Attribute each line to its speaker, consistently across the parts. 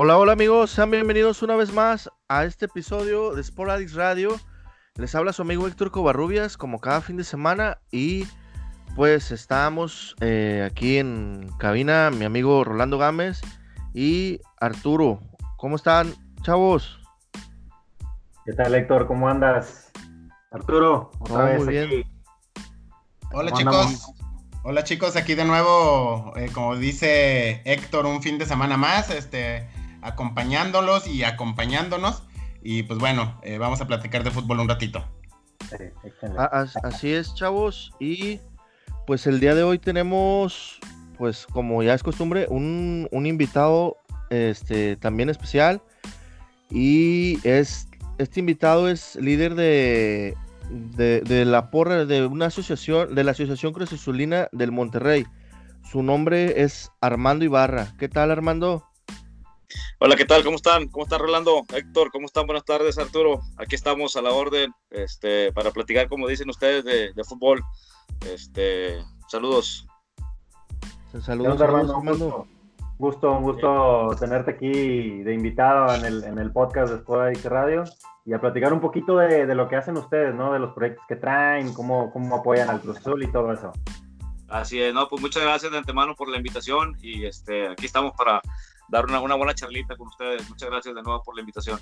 Speaker 1: Hola, hola amigos, sean bienvenidos una vez más a este episodio de Sporadix Radio. Les habla su amigo Héctor Covarrubias, como cada fin de semana, y pues estamos eh, aquí en cabina, mi amigo Rolando Gámez y Arturo. ¿Cómo están, chavos?
Speaker 2: ¿Qué tal, Héctor? ¿Cómo andas? Arturo,
Speaker 1: otra vez muy bien.
Speaker 3: Hola chicos, hola chicos, aquí de nuevo, eh, como dice Héctor, un fin de semana más, este, acompañándolos y acompañándonos. Y pues bueno, eh, vamos a platicar de fútbol un ratito.
Speaker 1: así es, chavos. Y pues el día de hoy tenemos, pues como ya es costumbre, un, invitado este, también especial. Y es, este invitado es líder de, de, la porra de una asociación, de la Asociación Cruz Azulina del Monterrey. Su nombre es Armando Ibarra. ¿Qué tal, Armando?
Speaker 4: Hola, ¿qué tal? ¿Cómo están? ¿Cómo está Rolando? Héctor, ¿cómo están? Buenas tardes, Arturo. Aquí estamos a la orden este, para platicar, como dicen ustedes, de, fútbol. Este, saludos.
Speaker 2: Saludos, Armando. Gusto, un gusto tenerte aquí de invitado en el, en el podcast de Sport Radio y a platicar un poquito de, de, lo que hacen ustedes, ¿no? De los proyectos que traen, cómo, cómo apoyan al Cruz Azul y todo eso.
Speaker 4: Así es, no, pues muchas gracias de antemano por la invitación y este, aquí estamos para dar una, buena charlita con ustedes. Muchas gracias de nuevo por la invitación.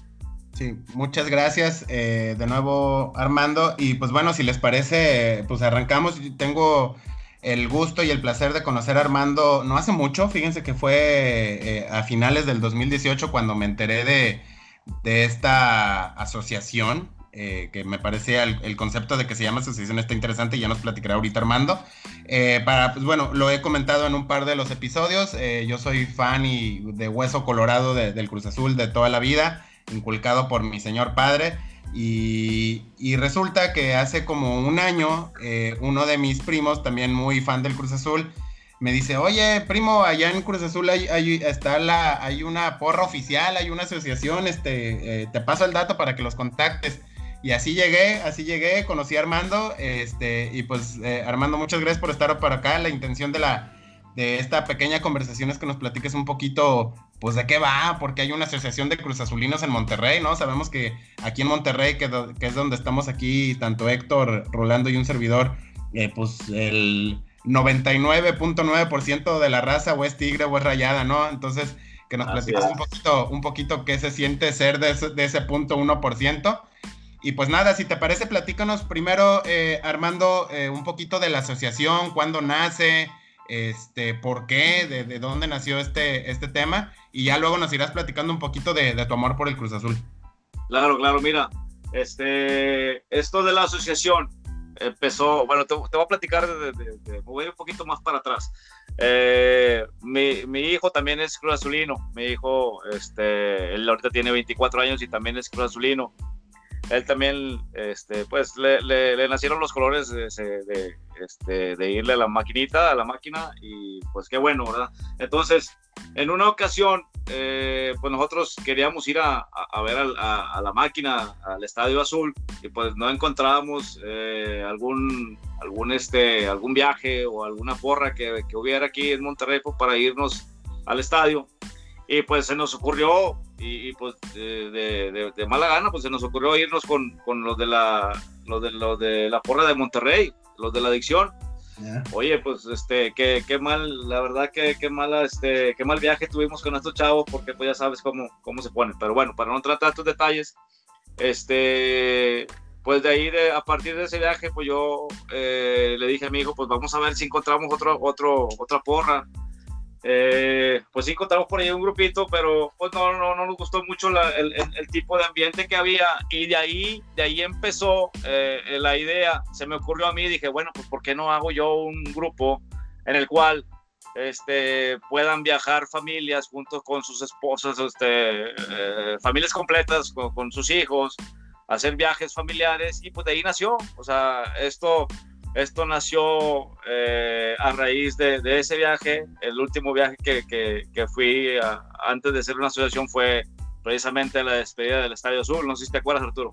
Speaker 3: Sí, muchas gracias eh, de nuevo Armando. Y pues bueno, si les parece, pues arrancamos. Tengo el gusto y el placer de conocer a Armando no hace mucho. Fíjense que fue eh, a finales del 2018 cuando me enteré de, de esta asociación. Eh, que me parece el, concepto de que se llama asociación está interesante y ya nos platicará ahorita Armando. Eh, para, pues bueno, lo he comentado en un par de los episodios. Eh, yo soy fan y de hueso colorado del Cruz Azul de toda la vida, inculcado por mi señor padre. Y, resulta que hace como un año, uno de mis primos, también muy fan del Cruz Azul, me dice, oye, primo, allá en Cruz Azul hay, está la, hay una porra oficial, hay una asociación, este, te paso el dato para que los contactes. Y así llegué, así llegué, conocí a Armando, este, y pues eh, Armando, muchas gracias por estar por acá. La intención de la de esta pequeña conversación es que nos platiques un poquito, pues de qué va, porque hay una asociación de Cruz Azulinos en Monterrey, ¿no? Sabemos que aquí en Monterrey, que, es donde estamos aquí, tanto Héctor, Rolando y un servidor, eh, pues el 99.9% de la raza o es tigre o es rayada, ¿no? Entonces, que nos platiques un poquito, un poquito qué se siente ser de ese, de ese punto 1%. Y pues nada, si te parece, platícanos primero, eh, Armando, eh, un poquito de la asociación, cuándo nace, este, por qué, de, dónde nació este, este tema, y ya luego nos irás platicando un poquito de, tu amor por el Cruz Azul.
Speaker 4: Claro, claro, mira, este, esto de la asociación empezó, bueno, te, voy a platicar de, voy un poquito más para atrás. Eh, mi, mi, hijo también es Cruz Azulino, mi hijo, este, él ahorita tiene 24 años y también es Cruz Azulino él también, este, pues le, le, nacieron los colores de, este, de, irle a la maquinita, a la máquina, y pues qué bueno, ¿verdad? Entonces, en una ocasión, eh, pues nosotros queríamos ir a, a ver a, la máquina, al Estadio Azul, y pues no encontrábamos eh, algún, algún, este, algún viaje o alguna porra que, que hubiera aquí en Monterrey pues, para irnos al estadio. Y pues se nos ocurrió y, pues de, de, mala gana, pues se nos ocurrió irnos con, con los de la los de los de la porra de Monterrey, los de la adicción. Oye, pues este, qué, qué mal, la verdad que qué mala, este, qué mal viaje tuvimos con estos chavos, porque pues ya sabes cómo, cómo se ponen. Pero bueno, para no tratar estos detalles, este, pues de ahí, de, a partir de ese viaje, pues yo eh, le dije a mi hijo, pues vamos a ver si encontramos otro, otro, otra porra eh, pues sí encontramos por ahí un grupito, pero pues no, no, no nos gustó mucho el, el, tipo de ambiente que había. Y de ahí, de ahí empezó eh, la idea, se me ocurrió a mí, dije, bueno, pues ¿por qué no hago yo un grupo en el cual este, puedan viajar familias juntos con sus esposos, este, eh, familias completas con, con sus hijos, hacer viajes familiares y pues de ahí nació, o sea, esto esto nació eh, a raíz de, ese viaje. El último viaje que, que, fui antes de ser una asociación fue precisamente la despedida del Estadio Azul. No sé si te acuerdas, Arturo.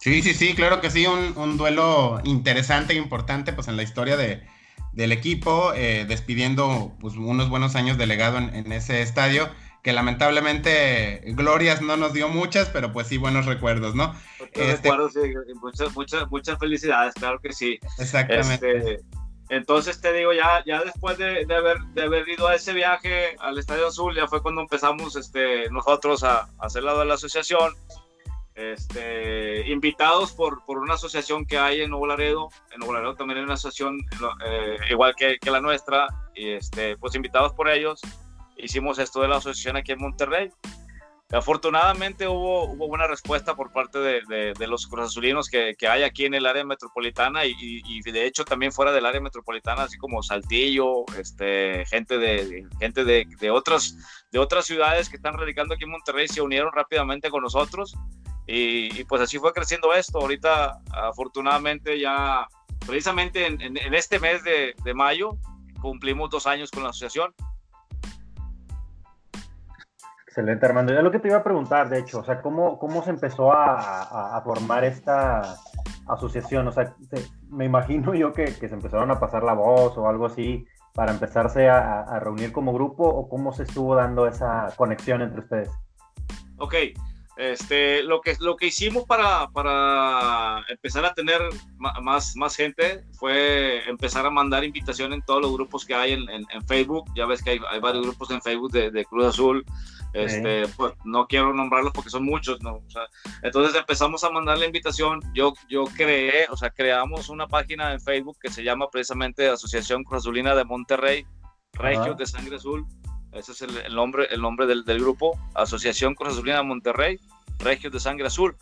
Speaker 3: Sí, sí, sí, claro que sí. Un, duelo interesante e importante pues, en la historia de, del equipo, eh, despidiendo pues, unos buenos años de legado en ese estadio que lamentablemente Glorias no nos dio muchas, pero pues sí, buenos recuerdos, ¿no?
Speaker 4: Este recuerdos, muchas, muchas, muchas felicidades, claro que sí.
Speaker 3: Exactamente. Este,
Speaker 4: entonces te digo, ya, ya después de, de, haber, de haber ido a ese viaje al Estadio Azul, ya fue cuando empezamos este, nosotros a, a hacer lado de la asociación este, invitados por, por, una asociación que hay en Nuevo Laredo. En Nuevo Laredo también hay una asociación eh, igual que, que, la nuestra, y este, pues invitados por ellos, hicimos esto de la asociación aquí en Monterrey. Afortunadamente hubo, hubo buena respuesta por parte de, de, los cruzazulinos que, que, hay aquí en el área metropolitana y, y, de hecho también fuera del área metropolitana, así como Saltillo, este, gente, de, gente de, de, otras, de otras ciudades que están radicando aquí en Monterrey se unieron rápidamente con nosotros y, pues así fue creciendo esto. Ahorita, afortunadamente, ya precisamente en, este mes de, mayo cumplimos dos años con la asociación.
Speaker 2: Excelente, Armando. Ya lo que te iba a preguntar, de hecho, o sea, ¿cómo, cómo se empezó a, formar esta asociación? O sea, me imagino yo que, se empezaron a pasar la voz o algo así para empezarse a, a reunir como grupo o cómo se estuvo dando esa conexión entre ustedes.
Speaker 4: Ok, este, lo, que, lo que hicimos para, para empezar a tener más, más gente fue empezar a mandar invitación en todos los grupos que hay en, en, Facebook. Ya ves que hay, hay, varios grupos en Facebook de, de Cruz Azul. Este, pues, no quiero nombrarlos porque son muchos, ¿no? O sea, entonces empezamos a mandar la invitación. Yo, yo creé, o sea, creamos una página en Facebook que se llama precisamente Asociación Cruz Azulina de Monterrey, Regios de Sangre Azul. Ese es el, nombre, el nombre del, del, grupo, Asociación Cruz Azulina Monterrey, Regios de Sangre Azul.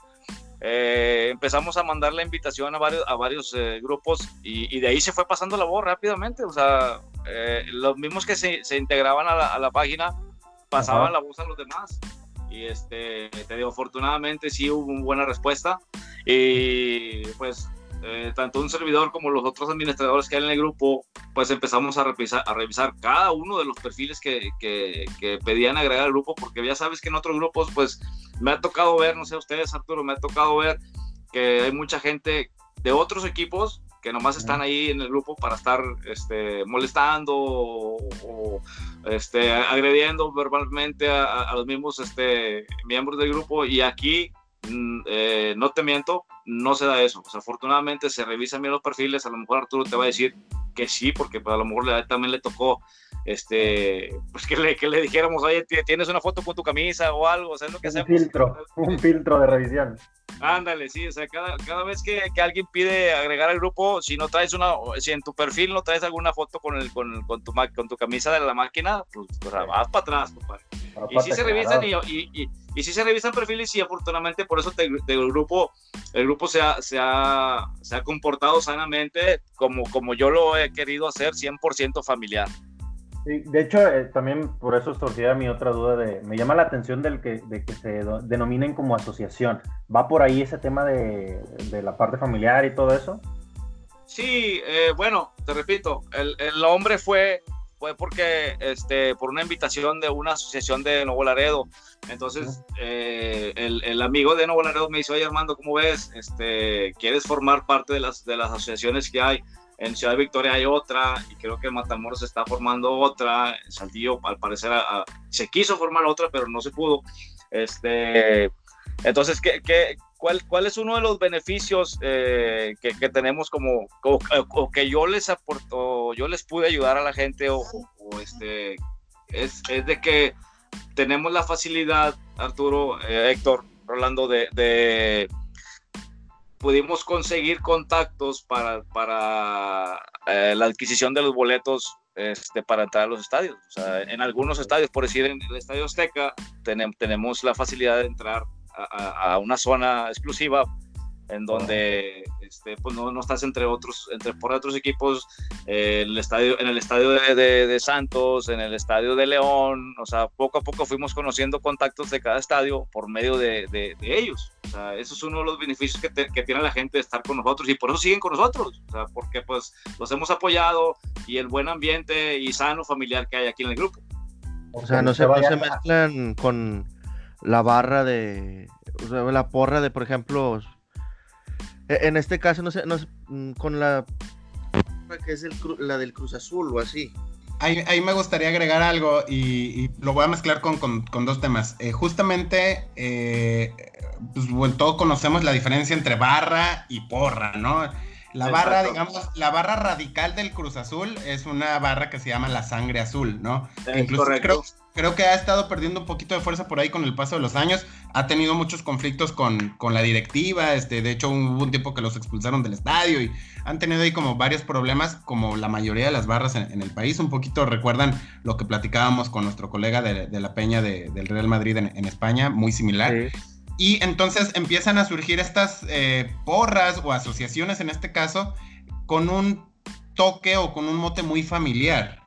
Speaker 4: Eh, empezamos a mandar la invitación a varios, a varios eh, grupos y, y, de ahí se fue pasando la voz rápidamente. O sea, eh, los mismos que se, se integraban a la, a la, página pasaban la voz a los demás. Y este, te digo, afortunadamente sí hubo una buena respuesta. Y pues eh, tanto un servidor como los otros administradores que hay en el grupo, pues empezamos a revisar, a revisar cada uno de los perfiles que, que, que, pedían agregar al grupo, porque ya sabes que en otros grupos, pues me ha tocado ver, no sé ustedes, Arturo, me ha tocado ver que hay mucha gente de otros equipos que nomás están ahí en el grupo para estar este, molestando o, este, agrediendo verbalmente a, a, los mismos este, miembros del grupo. Y aquí Mm, eh, no te miento, no se da eso. afortunadamente se revisan bien los perfiles. A lo mejor Arturo te va a decir que sí, porque pues, a lo mejor le, también le tocó este, pues que le, que le dijéramos, oye, tienes una foto con tu camisa o algo, o sea, es lo que
Speaker 2: un Filtro, un filtro de revisión.
Speaker 4: Ándale, sí, o sea, cada, cada vez que, que, alguien pide agregar al grupo, si no traes una, si en tu perfil no traes alguna foto con, el, con, con, tu, con tu camisa de la máquina, pues, pues vas para atrás, compadre. Y si se revisan y, y, y, si se revisan perfiles y afortunadamente por eso te, te, el grupo, el grupo se ha, se, ha, se ha comportado sanamente como, como yo lo he querido hacer, 100% familiar.
Speaker 2: Sí, de hecho, eh, también por eso surgía mi otra duda de, me llama la atención del que, de que se denominen como asociación. ¿Va por ahí ese tema de, de la parte familiar y todo eso?
Speaker 4: Sí, eh, bueno, te repito, el, el, hombre fue, fue porque, este, por una invitación de una asociación de Nuevo Laredo. Entonces, eh, el, el, amigo de Nuevo Laredo me dice, oye Armando, ¿cómo ves? Este, ¿Quieres formar parte de las, de las asociaciones que hay? En Ciudad Victoria hay otra y creo que en Matamoros se está formando otra. En Saltillo, al parecer, a, a, se quiso formar otra, pero no se pudo. Este, entonces, ¿qué, qué, cuál, ¿cuál es uno de los beneficios eh, que, que, tenemos como, o, que yo les aporto, yo les pude ayudar a la gente o, este, es, es, de que tenemos la facilidad, Arturo, eh, Héctor, Rolando, de, de pudimos conseguir contactos para, para eh, la adquisición de los boletos este, para entrar a los estadios. En algunos estadios, por decir en el Estadio Azteca, tenemos, tenemos la facilidad de entrar a, una zona exclusiva en donde este, pues no, no, estás entre otros, entre por otros equipos, eh, el estadio, en el estadio de, de, de, Santos, en el estadio de León, o sea, poco a poco fuimos conociendo contactos de cada estadio por medio de, de ellos. O sea, eso es uno de los beneficios que, te, que, tiene la gente de estar con nosotros y por eso siguen con nosotros, o sea, porque pues los hemos apoyado y el buen ambiente y sano familiar que hay aquí en el grupo.
Speaker 1: O sea, no se, no se mezclan con la barra de, o sea, la porra de, por ejemplo, e, en este caso, no sé, no sé mm, con la que es el, la del Cruz Azul o así.
Speaker 3: ahí, me gustaría agregar algo y, lo voy a mezclar con, dos temas. Eh, justamente, eh, pues, todos conocemos la diferencia entre barra y porra, ¿no? La barra, digamos, la barra radical del Cruz Azul es una barra que se llama la sangre azul, ¿no? Incluso creo, creo, que ha estado perdiendo un poquito de fuerza por ahí con el paso de los años. Ha tenido muchos conflictos con, con la directiva. Este, de hecho, hubo un tiempo que los expulsaron del estadio y han tenido ahí como varios problemas, como la mayoría de las barras en, el país. Un poquito recuerdan lo que platicábamos con nuestro colega de, la Peña del Real Madrid en, España, muy similar. Sí. Y entonces empiezan a surgir estas eh, porras o asociaciones en este caso con un toque o con un mote muy familiar.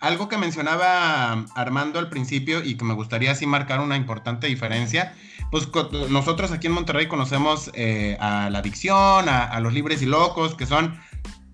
Speaker 3: Algo que mencionaba Armando al principio y que me gustaría así marcar una importante diferencia, pues nosotros aquí en Monterrey conocemos eh, a la adicción, a, los libres y locos, que son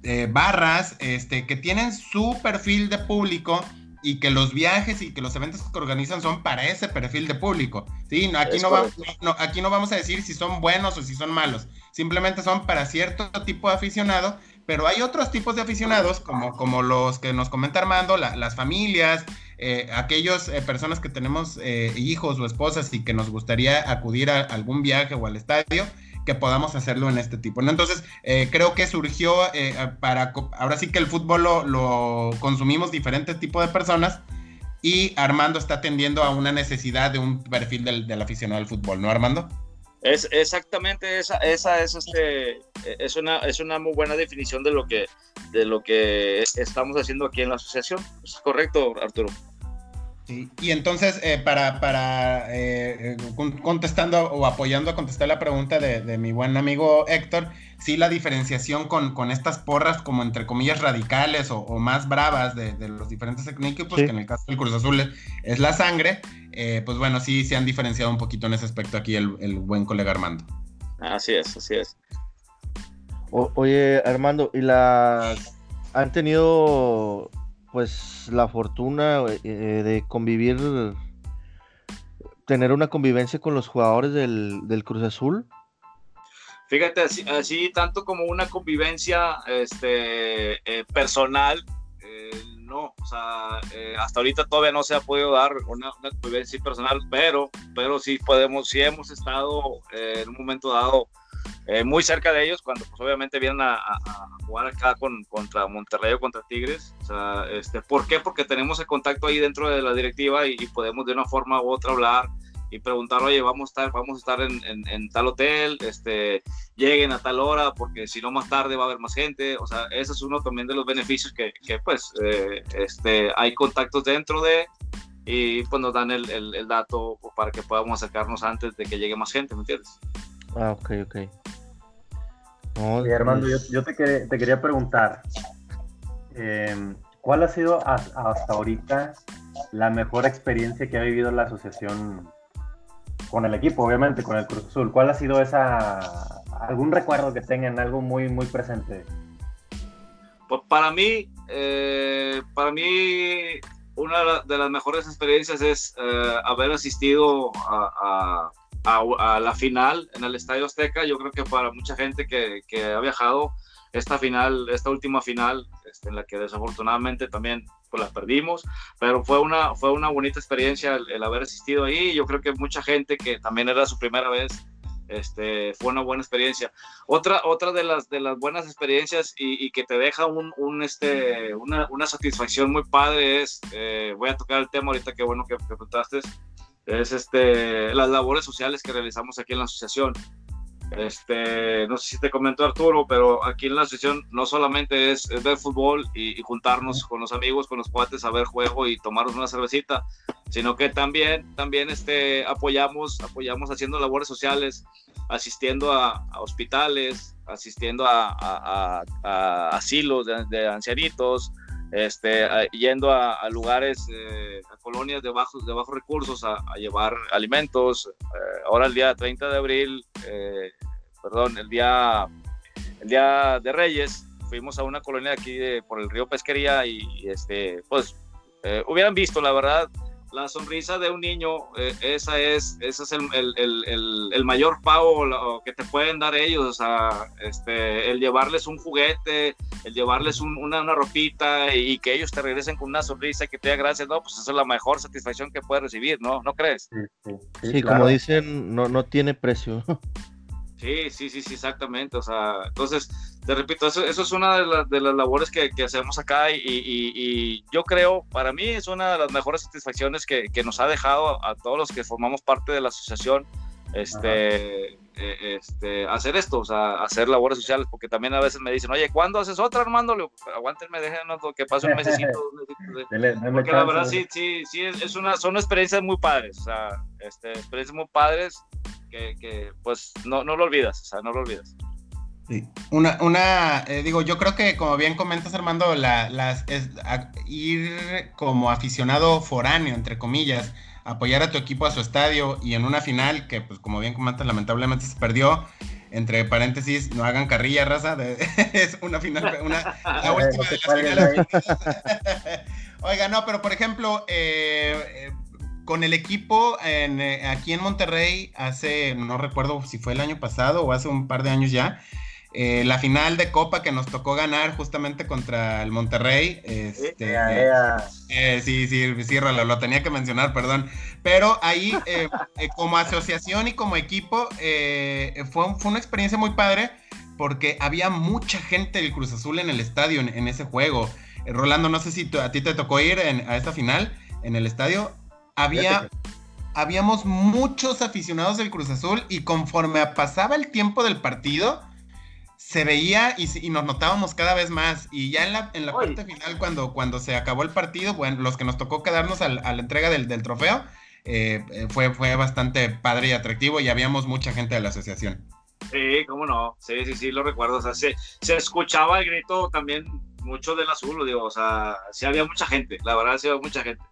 Speaker 3: eh, barras este, que tienen su perfil de público y que los viajes y que los eventos que organizan son para ese perfil de público. ¿sí? aquí, no vamos, aquí no vamos a decir si son buenos o si son malos, simplemente son para cierto tipo de aficionado, pero hay otros tipos de aficionados, como, como los que nos comenta Armando, las familias, eh, aquellas eh, personas que tenemos eh, hijos o esposas y que nos gustaría acudir a algún viaje o al estadio que podamos hacerlo en este tipo. ¿no? Entonces, eh, creo que surgió eh, para, ahora sí que el fútbol lo, consumimos diferentes tipos de personas y Armando está atendiendo a una necesidad de un perfil del, aficionado al fútbol, ¿no, Armando?
Speaker 4: Es exactamente esa, esa es este es una es una muy buena definición de lo que de lo que estamos haciendo aquí en la asociación. ¿Es correcto, Arturo?
Speaker 3: Y entonces, eh, para, para eh, contestando o apoyando a contestar la pregunta de, mi buen amigo Héctor, sí la diferenciación con, con estas porras como entre comillas radicales o, más bravas de, los diferentes equipos, que en el caso del Cruz Azul es, la sangre, eh, pues bueno, sí se han diferenciado un poquito en ese aspecto aquí el, el buen colega Armando.
Speaker 4: Así es, así es.
Speaker 1: oye, Armando, ¿y las han tenido pues la fortuna eh, de convivir, tener una convivencia con los jugadores del, Cruz Azul?
Speaker 4: Fíjate, así, tanto como una convivencia este, eh, personal, eh, no, o sea, hasta ahorita todavía no se ha podido dar una, convivencia personal, pero, pero sí podemos, sí hemos estado en un momento dado eh, muy cerca de ellos cuando pues, obviamente vienen a, jugar acá con, contra Monterrey o contra Tigres. O sea, este, ¿Por qué? Porque tenemos el contacto ahí dentro de la directiva y, podemos de una forma u otra hablar y preguntar, oye, vamos a estar, vamos a estar en, en, tal hotel, este, lleguen a tal hora, porque si no más tarde va a haber más gente. O sea, ese es uno también de los beneficios que, que pues, eh, este, hay contactos dentro de y pues nos dan el, el, el dato para que podamos acercarnos antes de que llegue más gente, ¿me entiendes?
Speaker 1: Ah, ok, ok.
Speaker 2: Sí, Armando, yo, te, quería preguntar, em, ¿cuál ha sido hasta ahorita la mejor experiencia que ha vivido la asociación con el equipo, obviamente, con el Cruz Azul? ¿Cuál ha sido esa, algún recuerdo que tengan, algo muy, muy presente?
Speaker 4: Pues para mí, eh, para mí, una de las mejores experiencias es eh, haber asistido a, a, la final en el Estadio Azteca. Yo creo que para mucha gente que, que ha viajado, esta final, esta última final, este, en la que desafortunadamente también pues, la perdimos, pero fue una, fue una bonita experiencia el, haber asistido ahí. Yo creo que mucha gente que también era su primera vez, este, fue una buena experiencia. Otra, otra de, las, de las buenas experiencias y, que te deja un, este, una, una, satisfacción muy padre es, eh, voy a tocar el tema ahorita, qué bueno que, que preguntaste, es este, las labores sociales que realizamos aquí en la asociación. Este, no sé si te comentó Arturo, pero aquí en la asociación no solamente es, ver fútbol y, juntarnos con los amigos, con los cuates a ver juego y tomarnos una cervecita, sino que también, también este, apoyamos, apoyamos haciendo labores sociales, asistiendo a, hospitales, asistiendo a, asilos de ancianitos, este, yendo a, lugares, eh, a colonias de bajos, de bajos recursos a, llevar alimentos. Eh, ahora el día 30 de abril, eh, perdón, el día, el día de Reyes, fuimos a una colonia aquí de, por el río Pesquería y, este, pues hubieran visto, la verdad, la sonrisa de un niño, eh, esa es, ese es el, el, el, mayor pago que te pueden dar ellos, o sea, este, el llevarles un juguete, el llevarles una, una, ropita y, que ellos te regresen con una sonrisa y que te diga gracias, no, pues esa es la mejor satisfacción que puedes recibir, ¿no? ¿No crees?
Speaker 1: Sí, sí, como dicen, no, no tiene precio.
Speaker 4: Sí, sí, sí, sí, exactamente. O sea, entonces, te repito, eso, eso es una de, de, las labores que, que hacemos acá y, y, y, yo creo, para mí es una de las mejores satisfacciones que, que nos ha dejado a, todos los que formamos parte de la asociación este, eh, este, hacer esto, o sea, hacer labores sociales, porque también a veces me dicen, oye, ¿cuándo haces otra, Armando? Le aguántenme, déjenos que pase un mesecito. porque la verdad sí, sí, sí, es, una, son experiencias muy padres, o sea, este, experiencias muy padres que, pues no, no lo olvidas, o sea, no lo olvidas.
Speaker 3: Sí. Una, una eh, digo, yo creo que como bien comentas Armando, la, las, ir como aficionado foráneo, entre comillas, apoyar a tu equipo a su estadio y en una final que, pues como bien comentas, lamentablemente se perdió, entre paréntesis, no hagan carrilla, raza, es una final, una, la última de las finales. Oiga, no, pero por ejemplo, eh, eh con el equipo en, eh, aquí en Monterrey hace, no recuerdo si fue el año pasado o hace un par de años ya, eh, la final de Copa que nos tocó ganar justamente contra el Monterrey. Este, eh, sí, sí, sí, lo, lo, tenía que mencionar, perdón. Pero ahí, como asociación y como equipo, fue, fue una experiencia muy padre porque había mucha gente del Cruz Azul en el estadio en, ese juego. Rolando, no sé si a ti te tocó ir a esta final en el estadio había, habíamos muchos aficionados del Cruz Azul y conforme pasaba el tiempo del partido, se veía y, nos notábamos cada vez más. Y ya en la, en la parte final, cuando, cuando se acabó el partido, bueno, los que nos tocó quedarnos a la entrega del, trofeo, eh, eh, fue, fue bastante padre y atractivo y habíamos mucha gente de la asociación.
Speaker 4: Sí, cómo no, sí, sí, sí, lo recuerdo. O sea, se, se escuchaba el grito también mucho del azul, digo, o sea, sí había mucha gente, la verdad, sí había mucha gente.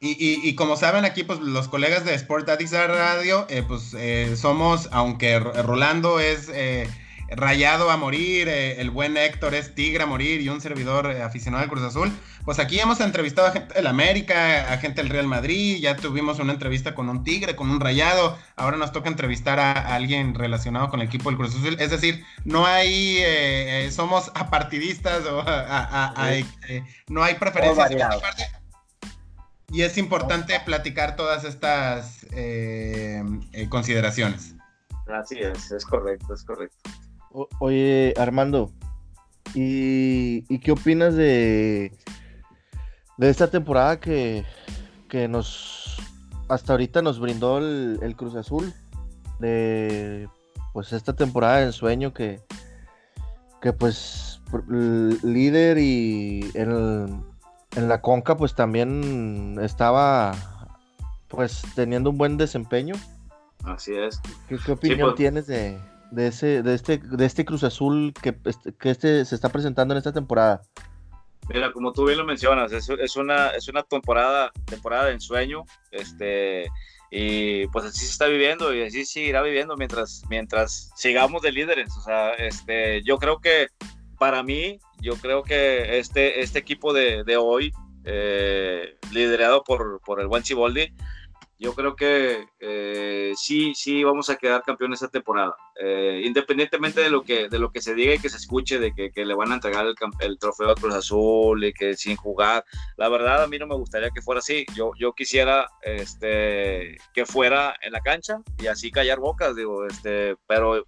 Speaker 3: Y, como saben aquí, pues los colegas de Sport Addicts Radio, eh, pues eh, somos, aunque Rolando es eh, rayado a morir, el buen Héctor es tigre a morir y un servidor aficionado al Cruz Azul, pues aquí hemos entrevistado a gente del América, a gente del Real Madrid, ya tuvimos una entrevista con un tigre, con un rayado, ahora nos toca entrevistar a, alguien relacionado con el equipo del Cruz Azul, es decir, no hay, somos apartidistas o no hay preferencias. Y es importante platicar todas estas eh, eh, consideraciones.
Speaker 4: Así es, es correcto, es correcto.
Speaker 1: oye, Armando, ¿y, qué opinas de, de esta temporada que, que nos hasta ahorita nos brindó el, Cruz Azul? De pues esta temporada de ensueño que, que pues líder y el en la Conca pues también estaba pues teniendo un buen desempeño.
Speaker 4: Así es.
Speaker 1: ¿Qué, opinión pues. tienes de, ese, de este, de este Cruz Azul que, este, que este se está presentando en esta temporada?
Speaker 4: Mira, como tú bien lo mencionas, es, es, una, es una temporada, temporada de ensueño, este, y pues así se está viviendo y así seguirá viviendo mientras, mientras sigamos de líderes. O sea, este, yo creo que para mí, yo creo que este, este equipo de, de hoy, eh, liderado por, por, el buen Chiboldi, yo creo que eh, sí, sí vamos a quedar campeones esta temporada. Eh, independientemente de lo, que, de lo que se diga y que se escuche de que, que le van a entregar el, el, trofeo a Cruz Azul y que sin jugar, la verdad a mí no me gustaría que fuera así. Yo, yo quisiera este, que fuera en la cancha y así callar bocas, digo, este, pero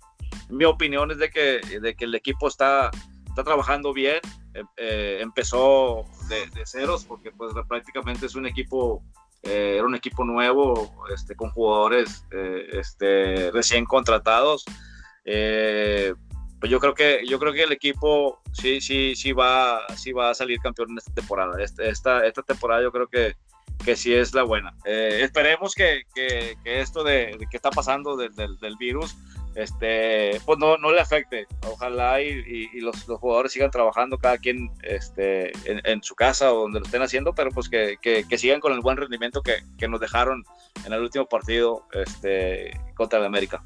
Speaker 4: mi opinión es de que, de que el equipo está está trabajando bien. Em, eh, empezó de, ceros porque pues prácticamente es un equipo, eh, era un equipo nuevo, este, con jugadores eh, este, recién contratados. pues yo creo que yo creo que el equipo sí sí sí va sí va a salir campeón en esta temporada. Este, esta, esta temporada yo creo que que sí es la buena. esperemos que, que, que, esto de, de, que está pasando del, del virus este, pues no, no le afecte. Ojalá y, los, jugadores sigan trabajando cada quien este, en, su casa o donde lo estén haciendo, pero pues que, sigan con el buen rendimiento que, nos dejaron en el último partido este, contra el América.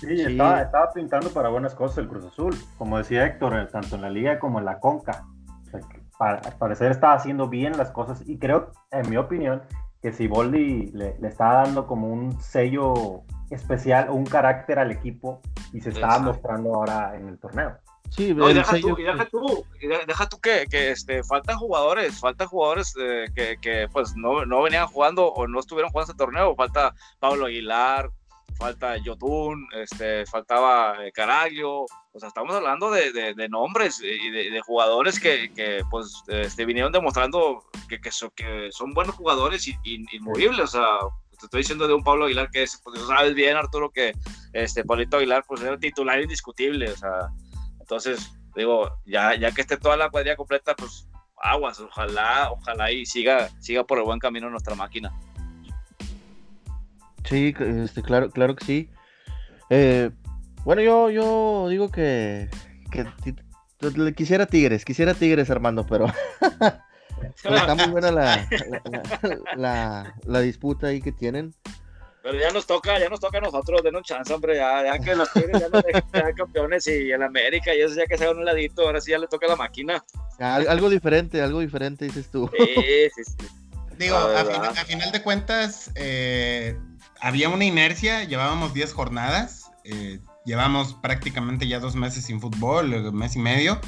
Speaker 2: Sí, Estaba, pintando para buenas cosas el Cruz Azul, como decía Héctor, tanto en la liga como en la Conca. para, al parecer está haciendo bien las cosas y creo, en mi opinión, que si Boldi le, le está dando como un sello especial o un carácter al equipo y se está mostrando ahora en el torneo.
Speaker 4: Sí, y deja, tú, y deja tú, deja tú que, que, este, faltan jugadores, faltan jugadores eh, que, que, pues no, no, venían jugando o no estuvieron jugando ese torneo. Falta Pablo Aguilar, falta Yotun, este, faltaba eh, Caraglio. O sea, estamos hablando de, de, nombres y de, jugadores que, que pues este, vinieron demostrando que, que, que son buenos jugadores y, inmovibles. O sea, te estoy diciendo de un Pablo Aguilar que es, pues sabes bien, Arturo, que este Pablito Aguilar pues era titular indiscutible. O sea, entonces, digo, ya, ya que esté toda la cuadrilla completa, pues aguas, ojalá, ojalá y siga, siga por el buen camino nuestra máquina.
Speaker 1: Sí, este, claro, claro que sí. Eh, bueno, yo, yo digo que, que quisiera Tigres, quisiera Tigres, Armando, pero, está muy buena la, la, la, disputa ahí que tienen.
Speaker 4: Pero ya nos toca, ya nos toca a nosotros, denos chance, hombre, ya, ya que los Tigres ya nos dejan campeones y el América y eso ya que se un ladito, ahora sí ya le toca a la máquina.
Speaker 1: algo diferente, algo diferente dices tú.
Speaker 3: Sí, sí, sí. Digo, a, final de cuentas, eh, había una inercia, llevábamos 10 jornadas, eh, llevamos prácticamente ya dos meses sin fútbol, un mes y medio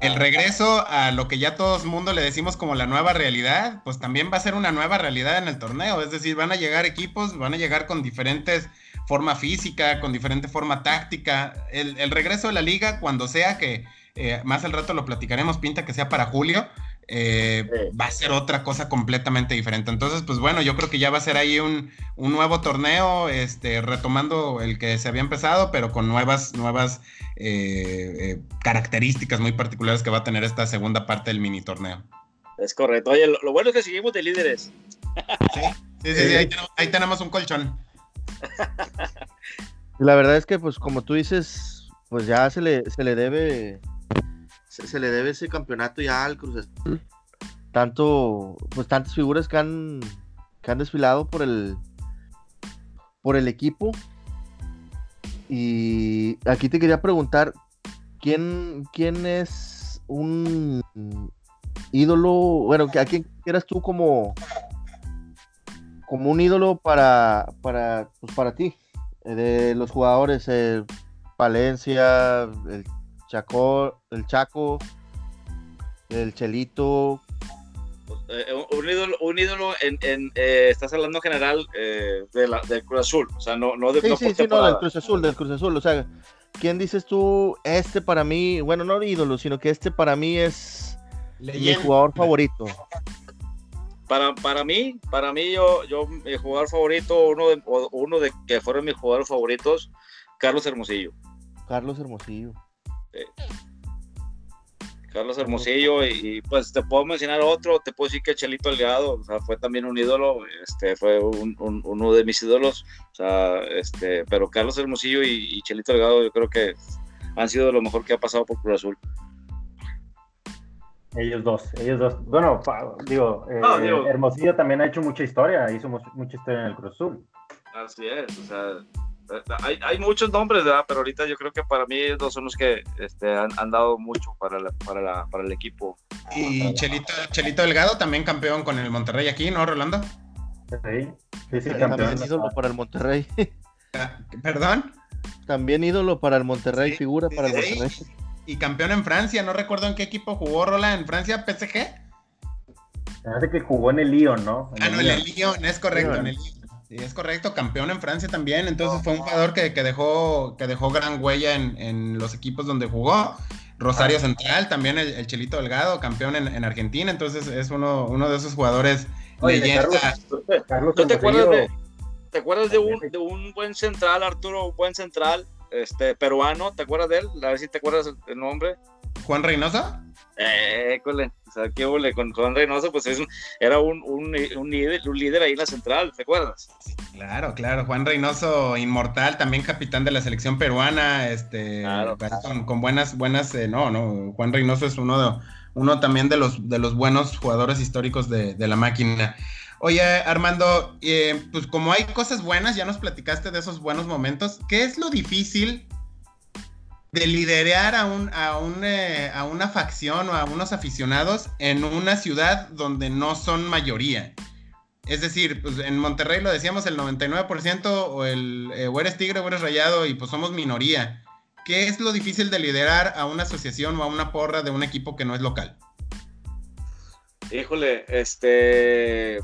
Speaker 3: el regreso a lo que ya todo el mundo le decimos como la nueva realidad, pues también va a ser una nueva realidad en el torneo. Es decir, van a llegar equipos, van a llegar con diferentes forma física, con diferente forma táctica. El, regreso de la liga, cuando sea que eh, más al rato lo platicaremos, pinta que sea para julio, eh, va a ser otra cosa completamente diferente. Entonces, pues bueno, yo creo que ya va a ser ahí un, nuevo torneo, este, retomando el que se había empezado, pero con nuevas, nuevas eh, eh, características muy particulares que va a tener esta segunda parte del mini torneo.
Speaker 4: Es correcto. Oye, lo, bueno es que seguimos de líderes.
Speaker 3: Sí, sí, sí, ahí, tenemos, un colchón.
Speaker 1: La verdad es que, pues, como tú dices, pues ya se le, se le debe se, le debe ese campeonato ya al Cruz Tanto, pues tantas figuras que han, que han desfilado por el, por el equipo. Y aquí te quería preguntar, ¿quién, quién es un ídolo? Bueno, ¿a quién quieras tú como, como un ídolo para, para, pues para ti? Eh, de los jugadores, eh, Valencia, el Chaco, el Chaco, el Chelito.
Speaker 4: Eh, un ídolo, un ídolo en, en eh, estás hablando en general eh, de la, del Cruz Azul, o sea, no, no de
Speaker 1: Sí, sí, sí, no, del Cruz Azul, del Cruz Azul, o sea, ¿quién dices tú, este para mí, bueno, no ídolo, sino que este para mí es mi jugador favorito?
Speaker 4: Para, para mí, para mí, yo, yo, mi jugador favorito, uno de, uno de que fueron mis jugadores favoritos, Carlos Hermosillo.
Speaker 1: Carlos Hermosillo.
Speaker 4: Carlos Hermosillo y, pues te puedo mencionar otro, te puedo decir que Chelito Delgado, o sea, fue también un ídolo, este, fue uno de mis ídolos, o sea, este, pero Carlos Hermosillo y, Chelito Delgado yo creo que han sido lo mejor que ha pasado por Cruz Azul.
Speaker 2: Ellos dos, ellos dos. Bueno, digo, eh, Hermosillo también ha hecho mucha historia, hizo mucha historia en el Cruz Azul.
Speaker 4: Así es, o sea, hay, hay, muchos nombres, ¿verdad? Pero ahorita yo creo que para mí dos son los que este, han, dado mucho para, para, la, para el equipo.
Speaker 3: Y Chelito, Chelito Delgado también campeón con el Monterrey aquí, ¿no, Rolando?
Speaker 1: Sí, sí, sí También ídolo para el Monterrey.
Speaker 3: Ah, ¿Perdón?
Speaker 1: También ídolo para el Monterrey, figura para el Monterrey.
Speaker 3: Y campeón en Francia, no recuerdo en qué equipo jugó Rola en Francia, PSG.
Speaker 2: Parece que jugó en el Lyon, ¿no?
Speaker 3: ah, no, en el Lyon, es correcto, en el Lyon. Sí, es correcto, campeón en Francia también, entonces fue un jugador que, dejó, que dejó gran huella en, los equipos donde jugó. Rosario Central, también el, Chelito Delgado, campeón en, Argentina, entonces es uno, uno de esos jugadores
Speaker 4: Carlos, te acuerdas de, te acuerdas de un, de un buen central, Arturo, un buen central, este peruano, ¿te acuerdas de él? A ver si te acuerdas el nombre.
Speaker 3: Juan Reynosa.
Speaker 4: Eh, o sea, qué ole, con Juan Reynoso, pues es era un, un, un, líder, un líder ahí en la central, ¿te acuerdas?
Speaker 3: Claro, claro, Juan Reynoso, inmortal, también capitán de la selección peruana, este, con, buenas, buenas, eh, no, no, Juan Reynoso es uno de, uno también de los, de los buenos jugadores históricos de, de la máquina. Oye, Armando, eh, pues como hay cosas buenas, ya nos platicaste de esos buenos momentos, ¿qué es lo difícil de liderar a, un, a, un, eh, a una facción o a unos aficionados en una ciudad donde no son mayoría. Es decir, pues en Monterrey lo decíamos el 99% o, el, eh, o eres tigre o eres rayado y pues somos minoría. ¿Qué es lo difícil de liderar a una asociación o a una porra de un equipo que no es local?
Speaker 4: Híjole, este,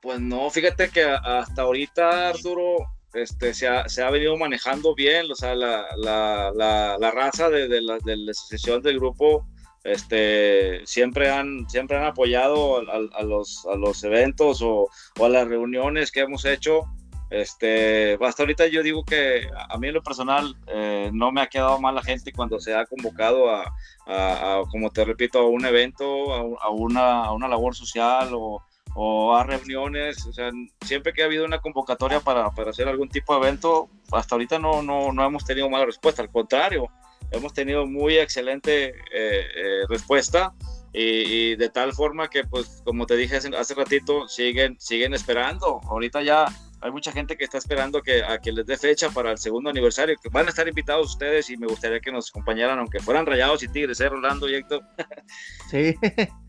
Speaker 4: pues no, fíjate que hasta ahorita, Arturo, este, se, ha, se ha venido manejando bien, o sea, la, la, la, raza de, la, de, la, asociación del grupo este, siempre, han, siempre han apoyado a, los, a los eventos o, o, a las reuniones que hemos hecho. Este, hasta ahorita yo digo que a mí en lo personal eh, no me ha quedado mal la gente cuando se ha convocado a, a como te repito, a un evento, a, una, una labor social o, o a reuniones, o sea, siempre que ha habido una convocatoria para, para hacer algún tipo de evento, hasta ahorita no, no, no hemos tenido mala respuesta, al contrario, hemos tenido muy excelente eh, eh, respuesta y, y, de tal forma que, pues, como te dije hace, hace, ratito, siguen, siguen esperando. Ahorita ya hay mucha gente que está esperando que, a que les dé fecha para el segundo aniversario, que van a estar invitados ustedes y me gustaría que nos acompañaran, aunque fueran rayados y tigres, ¿eh, Rolando y Héctor?
Speaker 1: Sí.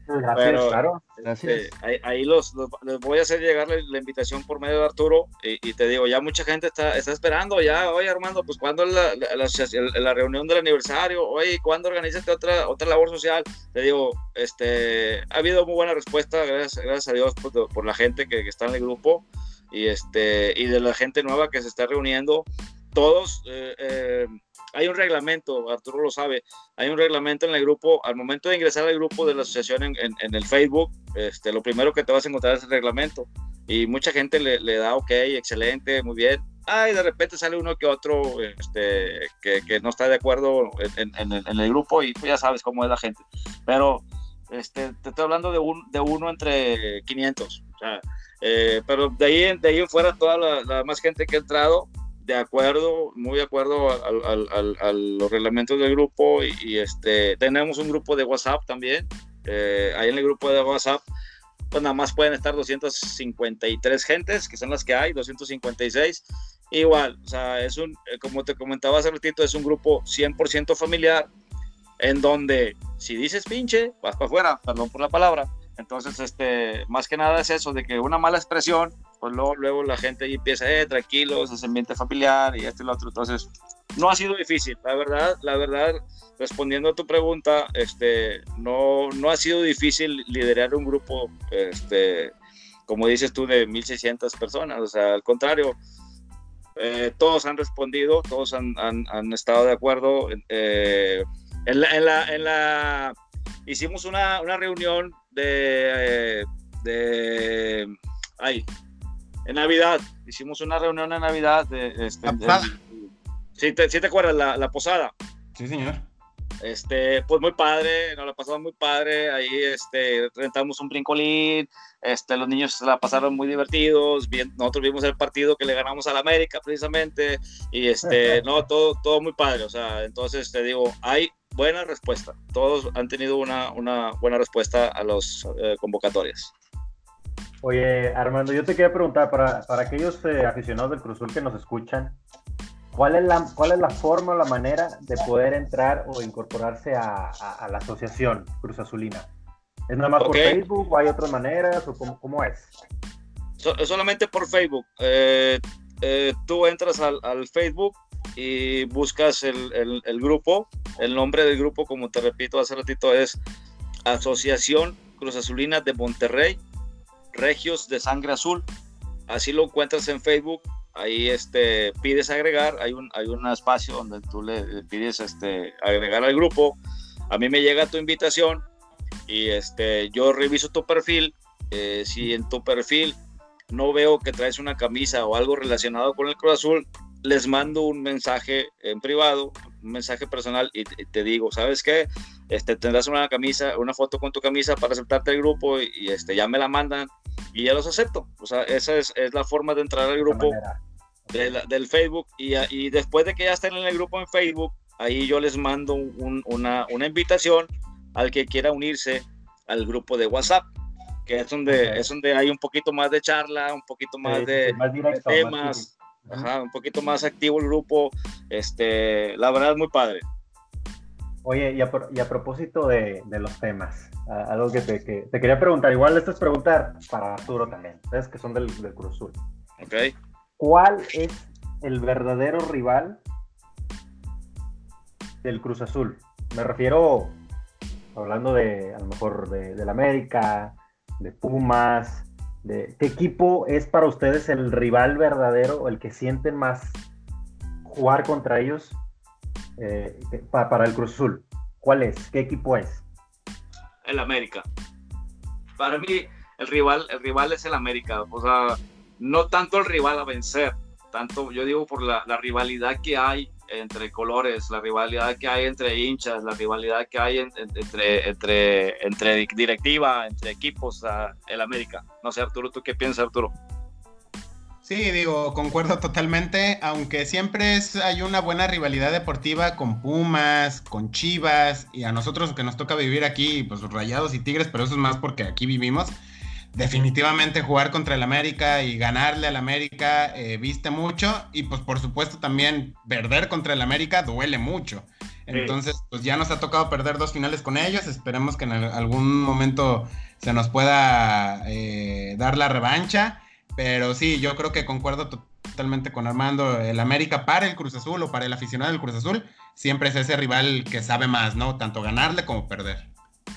Speaker 2: Gracias, Pero, claro.
Speaker 4: Gracias. Este, ahí, ahí los, los, les voy a hacer llegar la, la invitación por medio de Arturo y, y, te digo, ya mucha gente está, está esperando, ya, oye Armando, pues cuando es la, la, la, reunión del aniversario, oye, ¿cuándo organizaste otra, otra labor social? Te digo, este, ha habido muy buena respuesta, gracias, gracias a Dios por, por la gente que, que, está en el grupo y, este, y de la gente nueva que se está reuniendo. Todos, eh, eh, hay un reglamento, Arturo lo sabe, hay un reglamento en el grupo, al momento de ingresar al grupo de la asociación en, en, en el Facebook, este, lo primero que te vas a encontrar es el reglamento. Y mucha gente le, le da, ok, excelente, muy bien. Ay, de repente sale uno que otro este, que, que no está de acuerdo en, en, en, el grupo y pues ya sabes cómo es la gente. Pero este, te estoy hablando de, un, de uno entre 500. O sea, eh, pero de ahí, de ahí en fuera, toda la, la más gente que ha entrado, de acuerdo, muy de acuerdo a, los reglamentos del grupo y, y, este, tenemos un grupo de WhatsApp también. Eh, ahí en el grupo de WhatsApp, pues nada más pueden estar 253 gentes, que son las que hay, 256. Igual, o sea, es un, eh, como te comentaba hace ratito, es un grupo 100% familiar, en donde si dices pinche, vas para afuera, perdón por la palabra. Entonces, este, más que nada es eso, de que una mala expresión pues luego, luego la gente ahí empieza, eh, tranquilos, ese ambiente familiar y esto y lo otro. Entonces, no ha sido difícil, la verdad, la verdad, respondiendo a tu pregunta, este, no, no ha sido difícil liderar un grupo, este, como dices tú, de 1.600 personas, o sea, al contrario, eh, todos han respondido, todos han, han, han estado de acuerdo. Eh, en, la, en, la, en, la, hicimos una, una reunión de, eh, de, ay, en Navidad, hicimos una reunión en Navidad. De, este, ¿sí, te, ¿sí te acuerdas? La, la, posada.
Speaker 3: Sí, señor.
Speaker 4: Este, pues muy padre, nos la pasamos muy padre, ahí este, rentamos un brincolín, este, los niños la pasaron muy divertidos, bien, nosotros vimos el partido que le ganamos a la América precisamente, y este, no, todo, todo muy padre, o sea, entonces te digo, hay buena respuesta, todos han tenido una, una buena respuesta a las eh, convocatorias.
Speaker 2: Oye, Armando, yo te quería preguntar, para, para aquellos eh, aficionados del Cruzul que nos escuchan, ¿cuál es, la, ¿cuál es la forma o la manera de poder entrar o incorporarse a, a, a la asociación Cruz Azulina? ¿Es nada más okay. por Facebook o hay otras maneras o cómo, cómo es?
Speaker 4: So, solamente por Facebook. Eh, eh, tú entras al, al, Facebook y buscas el, el, grupo. El nombre del grupo, como te repito hace ratito, es Asociación Cruz Azulina de Monterrey Regios de Sangre Azul. Así lo encuentras en Facebook. Ahí este, pides agregar. Hay un, hay un espacio donde tú le pides este, agregar al grupo. A mí me llega tu invitación y este, yo reviso tu perfil. Eh, si en tu perfil no veo que traes una camisa o algo relacionado con el Cruz Azul, les mando un mensaje en privado, un mensaje personal y te digo, ¿sabes qué? Este, tendrás una camisa, una foto con tu camisa para aceptarte el grupo y, y este, ya me la mandan y ya los acepto. O sea, esa es, es la forma de entrar al grupo de la, del Facebook y, y, después de que ya estén en el grupo en Facebook, ahí yo les mando un, una, una, invitación al que quiera unirse al grupo de WhatsApp, que es donde, okay. es donde hay un poquito más de charla, un poquito más, sí, de,
Speaker 2: más directo,
Speaker 4: de, temas. Ajá, un poquito más activo el grupo. Este, la verdad es muy padre.
Speaker 2: Oye, y a, propósito de, los temas, algo que te, te, quería preguntar, igual esto es preguntar para Arturo también, ustedes que son del, del Cruz Azul.
Speaker 4: Ok.
Speaker 2: ¿Cuál es el verdadero rival del Cruz Azul? Me refiero, hablando de, a lo mejor, de, del América, de Pumas, de qué equipo es para ustedes el rival verdadero, el que sienten más jugar contra ellos eh, para, el Cruz Azul? ¿Cuál es? ¿Qué equipo es?
Speaker 4: El América. Para mí, el rival, el rival es el América. O sea, no tanto el rival a vencer, tanto yo digo por la, rivalidad que hay entre colores, la rivalidad que hay entre hinchas, la rivalidad que hay entre, entre, entre directiva, entre equipos, el América. No sé, Arturo, ¿tú qué piensas, Arturo?
Speaker 3: Sí, digo, concuerdo totalmente, aunque siempre es, hay una buena rivalidad deportiva con Pumas, con Chivas, y a nosotros que nos toca vivir aquí, pues Rayados y Tigres, pero eso es más porque aquí vivimos. Definitivamente jugar contra el América y ganarle al América eh, viste mucho, y pues por supuesto también perder contra el América duele mucho. Entonces, pues ya nos ha tocado perder dos finales con ellos, esperemos que en algún momento se nos pueda eh, dar la revancha pero sí, yo creo que concuerdo totalmente con Armando. El América para el Cruz Azul o para el aficionado del Cruz Azul siempre es ese rival que sabe más, ¿no? Tanto ganarle como perder.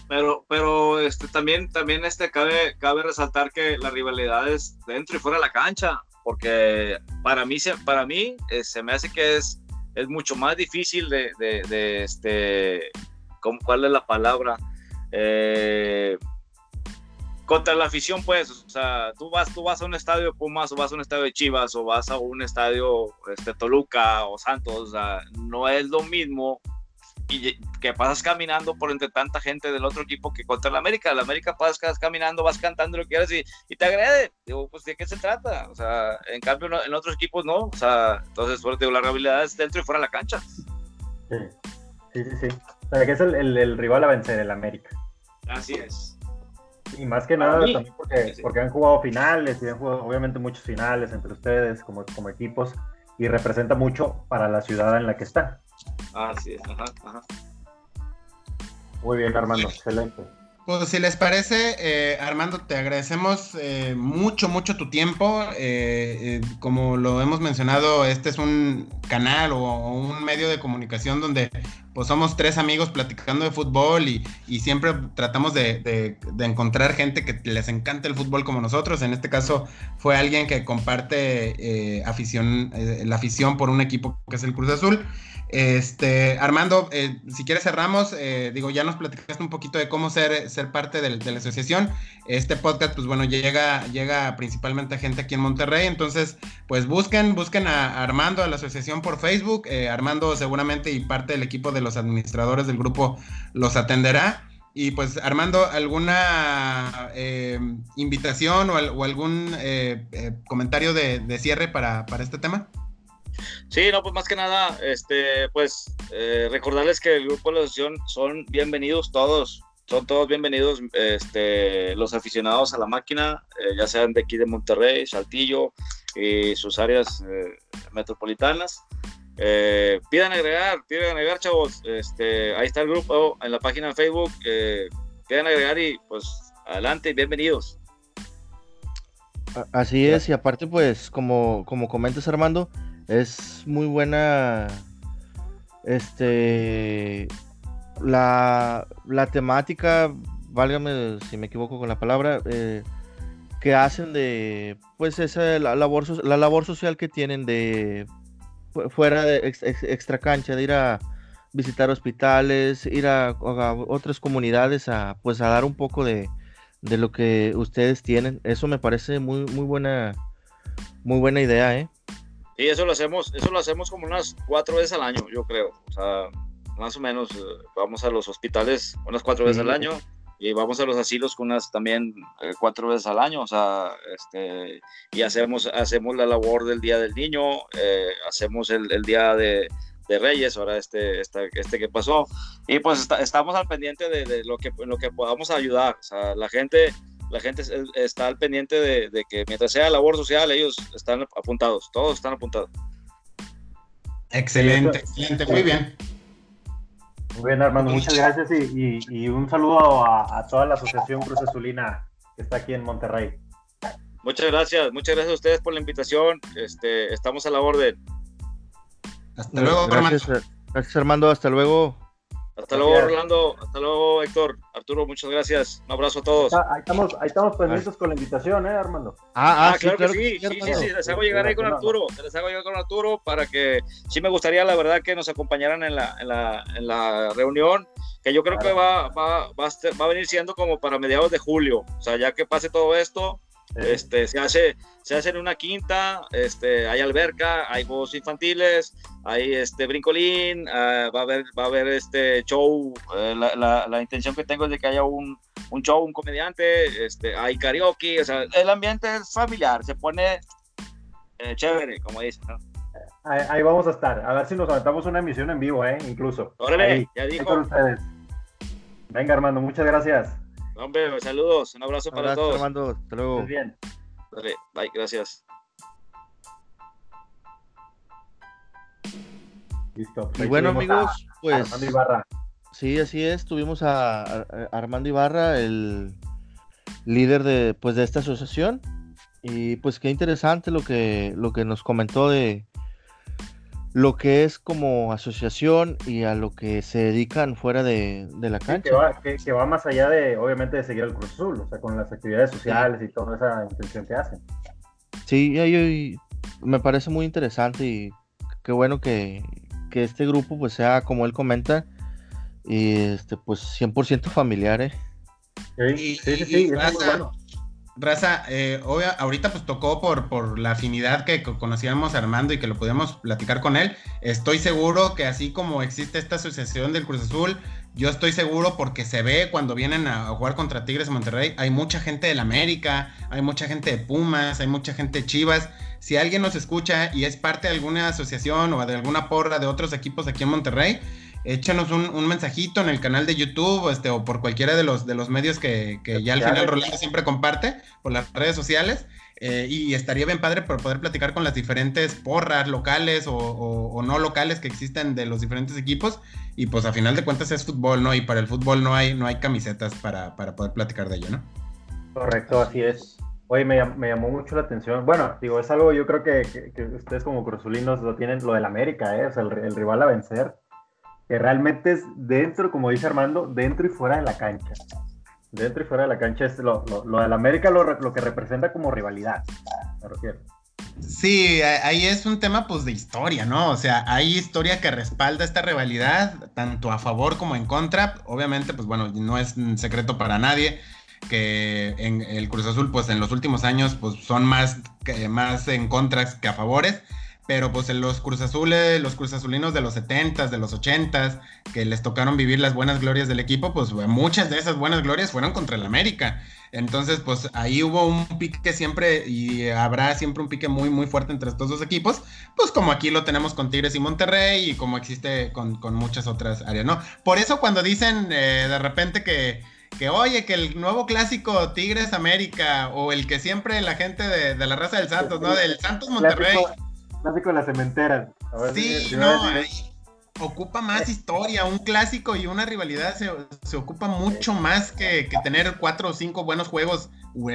Speaker 4: Pero, pero este, también, también este, cabe, cabe resaltar que la rivalidad es dentro y fuera de la cancha, porque para mí, para mí eh, se me hace que es, es mucho más difícil de, de, de este, ¿cuál es la palabra? Eh, contra la afición, pues, o sea, tú vas, tú vas a un estadio de Pumas o vas a un estadio de Chivas o vas a un estadio este, Toluca o Santos, o sea, no es lo mismo y que pasas caminando por entre tanta gente del otro equipo que contra la América. La América pasas caminando, vas cantando lo que quieras y, y, te agrede. Digo, pues, ¿de qué se trata? O sea, en cambio, en otros equipos no. O sea, entonces, digo, la realidad es dentro y fuera de la cancha.
Speaker 2: Sí, sí, sí. sí. O sea, que es el, el rival a vencer, el América.
Speaker 4: Así es.
Speaker 2: Y más que nada también porque, porque han jugado finales y han jugado obviamente muchos finales entre ustedes como, como equipos y representa mucho para la ciudad en la que está.
Speaker 4: Así es, ajá, ajá.
Speaker 2: Muy bien, Armando, excelente.
Speaker 3: Pues si les parece, eh, Armando, te agradecemos eh, mucho, mucho tu tiempo. Eh, como lo hemos mencionado, este es un canal o, un medio de comunicación donde pues somos tres amigos platicando de fútbol y, siempre tratamos de, encontrar gente que les encanta el fútbol como nosotros. En este caso fue alguien que comparte afición, la afición por un equipo que es el Cruz Azul. Este, Armando, eh, si quieres cerramos, eh, digo, ya nos platicaste un poquito de cómo ser, ser parte de la asociación. Este podcast, pues bueno, llega, llega principalmente a gente aquí en Monterrey, entonces, pues busquen, busquen a, Armando, a la asociación por Facebook. Eh, Armando seguramente y parte del equipo de los administradores del grupo los atenderá. Y pues Armando, ¿alguna invitación o, algún comentario de, cierre para, para este tema?
Speaker 4: Sí, no, pues más que nada, este, pues eh, recordarles que el grupo de la asociación son bienvenidos todos, son todos bienvenidos, este, los aficionados a la máquina, eh, ya sean de aquí de Monterrey, Saltillo y sus áreas eh, metropolitanas. pidan agregar, pidan agregar, chavos. Este, ahí está el grupo en la página de Facebook. pidan agregar y pues adelante, bienvenidos.
Speaker 1: Así es, y aparte, pues, como, como comentas, Armando, es muy buena. Este. La, la temática, válgame si me equivoco con la palabra, eh, que hacen de. Pues esa la labor, la labor social que tienen de. Fuera de extra cancha, de ir a visitar hospitales, ir a, otras comunidades a pues a dar un poco de, de, lo que ustedes tienen. Eso me parece muy muy buena muy buena idea, ¿eh?
Speaker 4: Y eso lo hacemos, eso lo hacemos como unas cuatro veces al año, yo creo. O sea, más o menos eh, vamos a los hospitales unas cuatro veces al año y vamos a los asilos con unas también eh, cuatro veces al año. O sea, este, y hacemos, hacemos la labor del Día del Niño, eh, hacemos el, el Día de, de, Reyes, ahora este, este, este que pasó. Y pues estamos al pendiente de, de, lo, que, lo que podamos ayudar. O sea, la gente la gente está al pendiente de, que mientras sea labor social, ellos están apuntados, todos están apuntados.
Speaker 3: Excelente, excelente, muy bien.
Speaker 2: Muy bien, Armando, muchas gracias y, un saludo a, toda la Asociación Cruz Azulina que está aquí en Monterrey.
Speaker 4: Muchas gracias, muchas gracias a ustedes por la invitación. Este, estamos a la orden.
Speaker 1: Hasta luego, Armando. Gracias, Armando. Hasta luego.
Speaker 4: Hasta luego, Orlando. Hasta luego, Héctor. Arturo, muchas gracias. Un abrazo a todos.
Speaker 2: Ahí estamos, ahí estamos pendientes con la invitación, ¿eh, Armando?
Speaker 4: Ah, ah, ah claro, que sí. Sí, sí, sí, Les hago llegar ahí con Arturo. Les hago llegar con Arturo para que sí me gustaría, la verdad, que nos acompañaran en la, en la, en la reunión, que yo creo que va, va, va, va a venir siendo como para mediados de julio. O sea, ya que pase todo esto, este, se hace, se hace en una quinta, este, hay alberca, hay juegos infantiles, hay este brincolín, ah, va a haber, va a haber este show. Eh, la, la, intención que tengo es de que haya un, un, show, un comediante, este, hay karaoke, o sea, el ambiente es familiar, se pone eh, chévere, como dicen,
Speaker 2: Ahí, vamos a estar, a ver si nos aventamos una emisión en vivo, ¿eh? Incluso.
Speaker 4: Órale, ya dijo.
Speaker 2: Venga, Armando, muchas gracias.
Speaker 4: Hombre, saludos, un abrazo, para todos.
Speaker 1: Armando, hasta luego.
Speaker 2: Muy bien.
Speaker 4: Dale, bye, gracias.
Speaker 2: Listo.
Speaker 1: Y bueno, amigos, pues.
Speaker 2: Armando Ibarra.
Speaker 1: Sí, así es. Tuvimos a, Armando Ibarra, el líder de, pues, de esta asociación. Y pues qué interesante lo que, lo que nos comentó de, lo que es como asociación y a lo que se dedican fuera de, la cancha.
Speaker 2: que, va, más allá de, obviamente, de seguir al Cruz Azul, o sea, con las actividades sociales y toda esa intención que hacen.
Speaker 1: Sí, me parece muy interesante y qué bueno que, este grupo pues sea, como él comenta, y este pues 100% familiar, ¿eh?
Speaker 2: Sí, sí, sí, es muy bueno.
Speaker 3: Raza, eh, ahorita pues tocó por, por la afinidad que conocíamos a Armando y que lo podíamos platicar con él. Estoy seguro que así como existe esta asociación del Cruz Azul, yo estoy seguro porque se ve cuando vienen a, jugar contra Tigres Monterrey, hay mucha gente del América, hay mucha gente de Pumas, hay mucha gente de Chivas. Si alguien nos escucha y es parte de alguna asociación o de alguna porra de otros equipos aquí en Monterrey, échanos un, mensajito en el canal de YouTube este, o por cualquiera de los, de los medios que, ya al final Rolando siempre comparte por las redes sociales. Eh, y estaría bien padre por poder platicar con las diferentes porras locales o, no locales que existen de los diferentes equipos. Y pues a final de cuentas es fútbol, ¿no? Y para el fútbol no hay, no hay camisetas para, poder platicar de ello, ¿no?
Speaker 2: Correcto, así es. Oye, me, llamó mucho la atención. Bueno, digo, es algo yo creo que, ustedes como cruzulinos lo tienen, lo del América, ¿eh? O sea, el rival a vencer que realmente es dentro, como dice Armando, dentro y fuera de la cancha. Dentro y fuera de la cancha es lo, lo, lo América lo, lo, que representa como rivalidad, me refiero.
Speaker 3: Sí, ahí es un tema pues de historia, ¿no? O sea, hay historia que respalda esta rivalidad, tanto a favor como en contra. Obviamente, pues bueno, no es un secreto para nadie que en el Cruz Azul, pues en los últimos años, pues son más, más en contras que a favores pero pues en los Cruz Azules, los Cruz Azulinos de los 70s, de los 80s, que les tocaron vivir las buenas glorias del equipo, pues muchas de esas buenas glorias fueron contra el América. Entonces, pues ahí hubo un pique siempre y habrá siempre un pique muy, muy fuerte entre estos dos equipos, pues como aquí lo tenemos con Tigres y Monterrey y como existe con, muchas otras áreas, ¿no? Por eso cuando dicen eh, de repente que, que, oye, que el nuevo clásico Tigres América o el que siempre la gente de, de la raza del Santos, ¿no? Del Santos Monterrey.
Speaker 2: Clásico de la cementera.
Speaker 3: sí, no, ocupa más historia. Un clásico y una rivalidad se, ocupa mucho más que, tener cuatro o cinco buenos juegos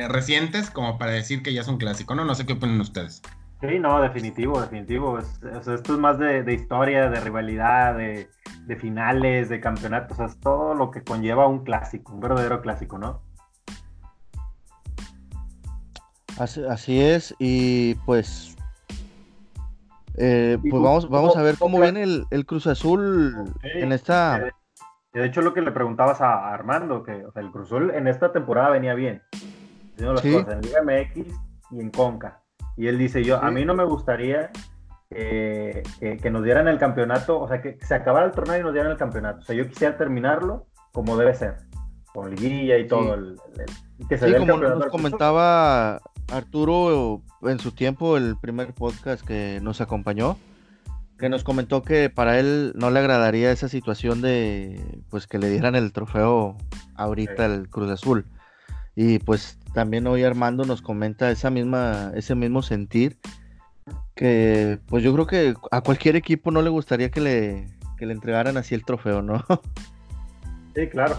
Speaker 3: recientes como para decir que ya es un clásico, ¿no? No sé qué opinan ustedes.
Speaker 2: Sí, no, definitivo, definitivo. esto es más de, historia, de rivalidad, de, finales, de campeonatos. O sea, es todo lo que conlleva un clásico, un verdadero clásico, ¿no?
Speaker 1: así es, y pues eh, pues vamos, vamos a ver cómo viene el, Cruz Azul en esta.
Speaker 2: De hecho, lo que le preguntabas a Armando, que el Cruz Azul en esta temporada venía bien. Las cosas, en Liga MX y en Conca. Y él dice: Yo, a mí no me gustaría que, nos dieran el campeonato, o sea, que se acabara el torneo y nos dieran el campeonato. O sea, yo quisiera terminarlo como debe ser, con liguilla y todo. El,
Speaker 1: que se como nos comentaba Arturo en su tiempo, el primer podcast que nos acompañó, que nos comentó que para él no le agradaría esa situación de pues que le dieran el trofeo ahorita al Cruz Azul. Y pues también hoy Armando nos comenta esa misma, ese mismo sentir, que pues yo creo que a cualquier equipo no le gustaría que le, que le entregaran así el trofeo, ¿no?
Speaker 2: Sí, claro.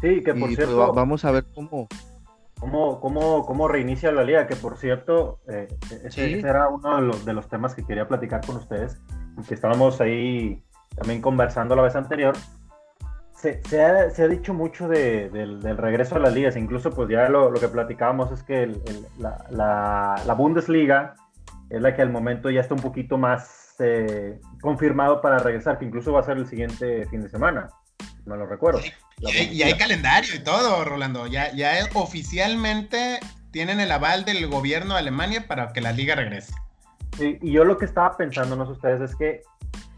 Speaker 2: Sí, que por
Speaker 1: Y, pues,
Speaker 2: cierto...
Speaker 1: va- vamos a ver cómo,
Speaker 2: ¿Cómo, cómo, cómo reinicia la liga? Que por cierto, eh, ese,
Speaker 1: Sí.
Speaker 2: ese era uno de los, de los temas que quería platicar con ustedes, que estábamos ahí también conversando la vez anterior. Se, se ha, se ha dicho mucho de- del, del regreso a las ligas, incluso pues ya lo, lo que platicábamos es que el- el- la, la- la Bundesliga es la que al momento ya está un poquito más eh, confirmado para regresar, que incluso va a ser el siguiente fin de semana, no lo recuerdo.
Speaker 3: Y hay, y hay
Speaker 2: Bundesliga.
Speaker 3: calendario y todo, Rolando. Ya, ya es- oficialmente tienen el aval del gobierno de Alemania para que la liga regrese.
Speaker 2: Sí, y yo lo que estaba pensando, no sé ustedes, es que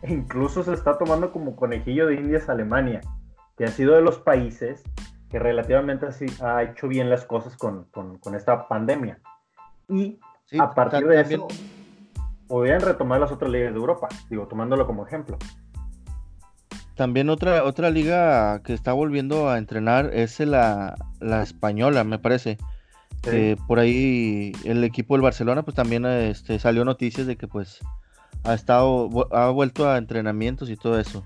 Speaker 2: incluso se está tomando como conejillo de indias Alemania, que ha sido de los países que relativamente ha hecho bien las cosas con, con- con esta pandemia. Y
Speaker 1: sí,
Speaker 2: a partir de eso, podrían retomar las otras ligas de Europa, digo, tomándolo como ejemplo.
Speaker 1: También otra, otra liga que está volviendo a entrenar es la, la española, me parece.
Speaker 2: Sí,
Speaker 1: Que por ahí el equipo del Barcelona pues también este, salió noticias de que pues ha estado, ha vuelto a entrenamientos y todo eso.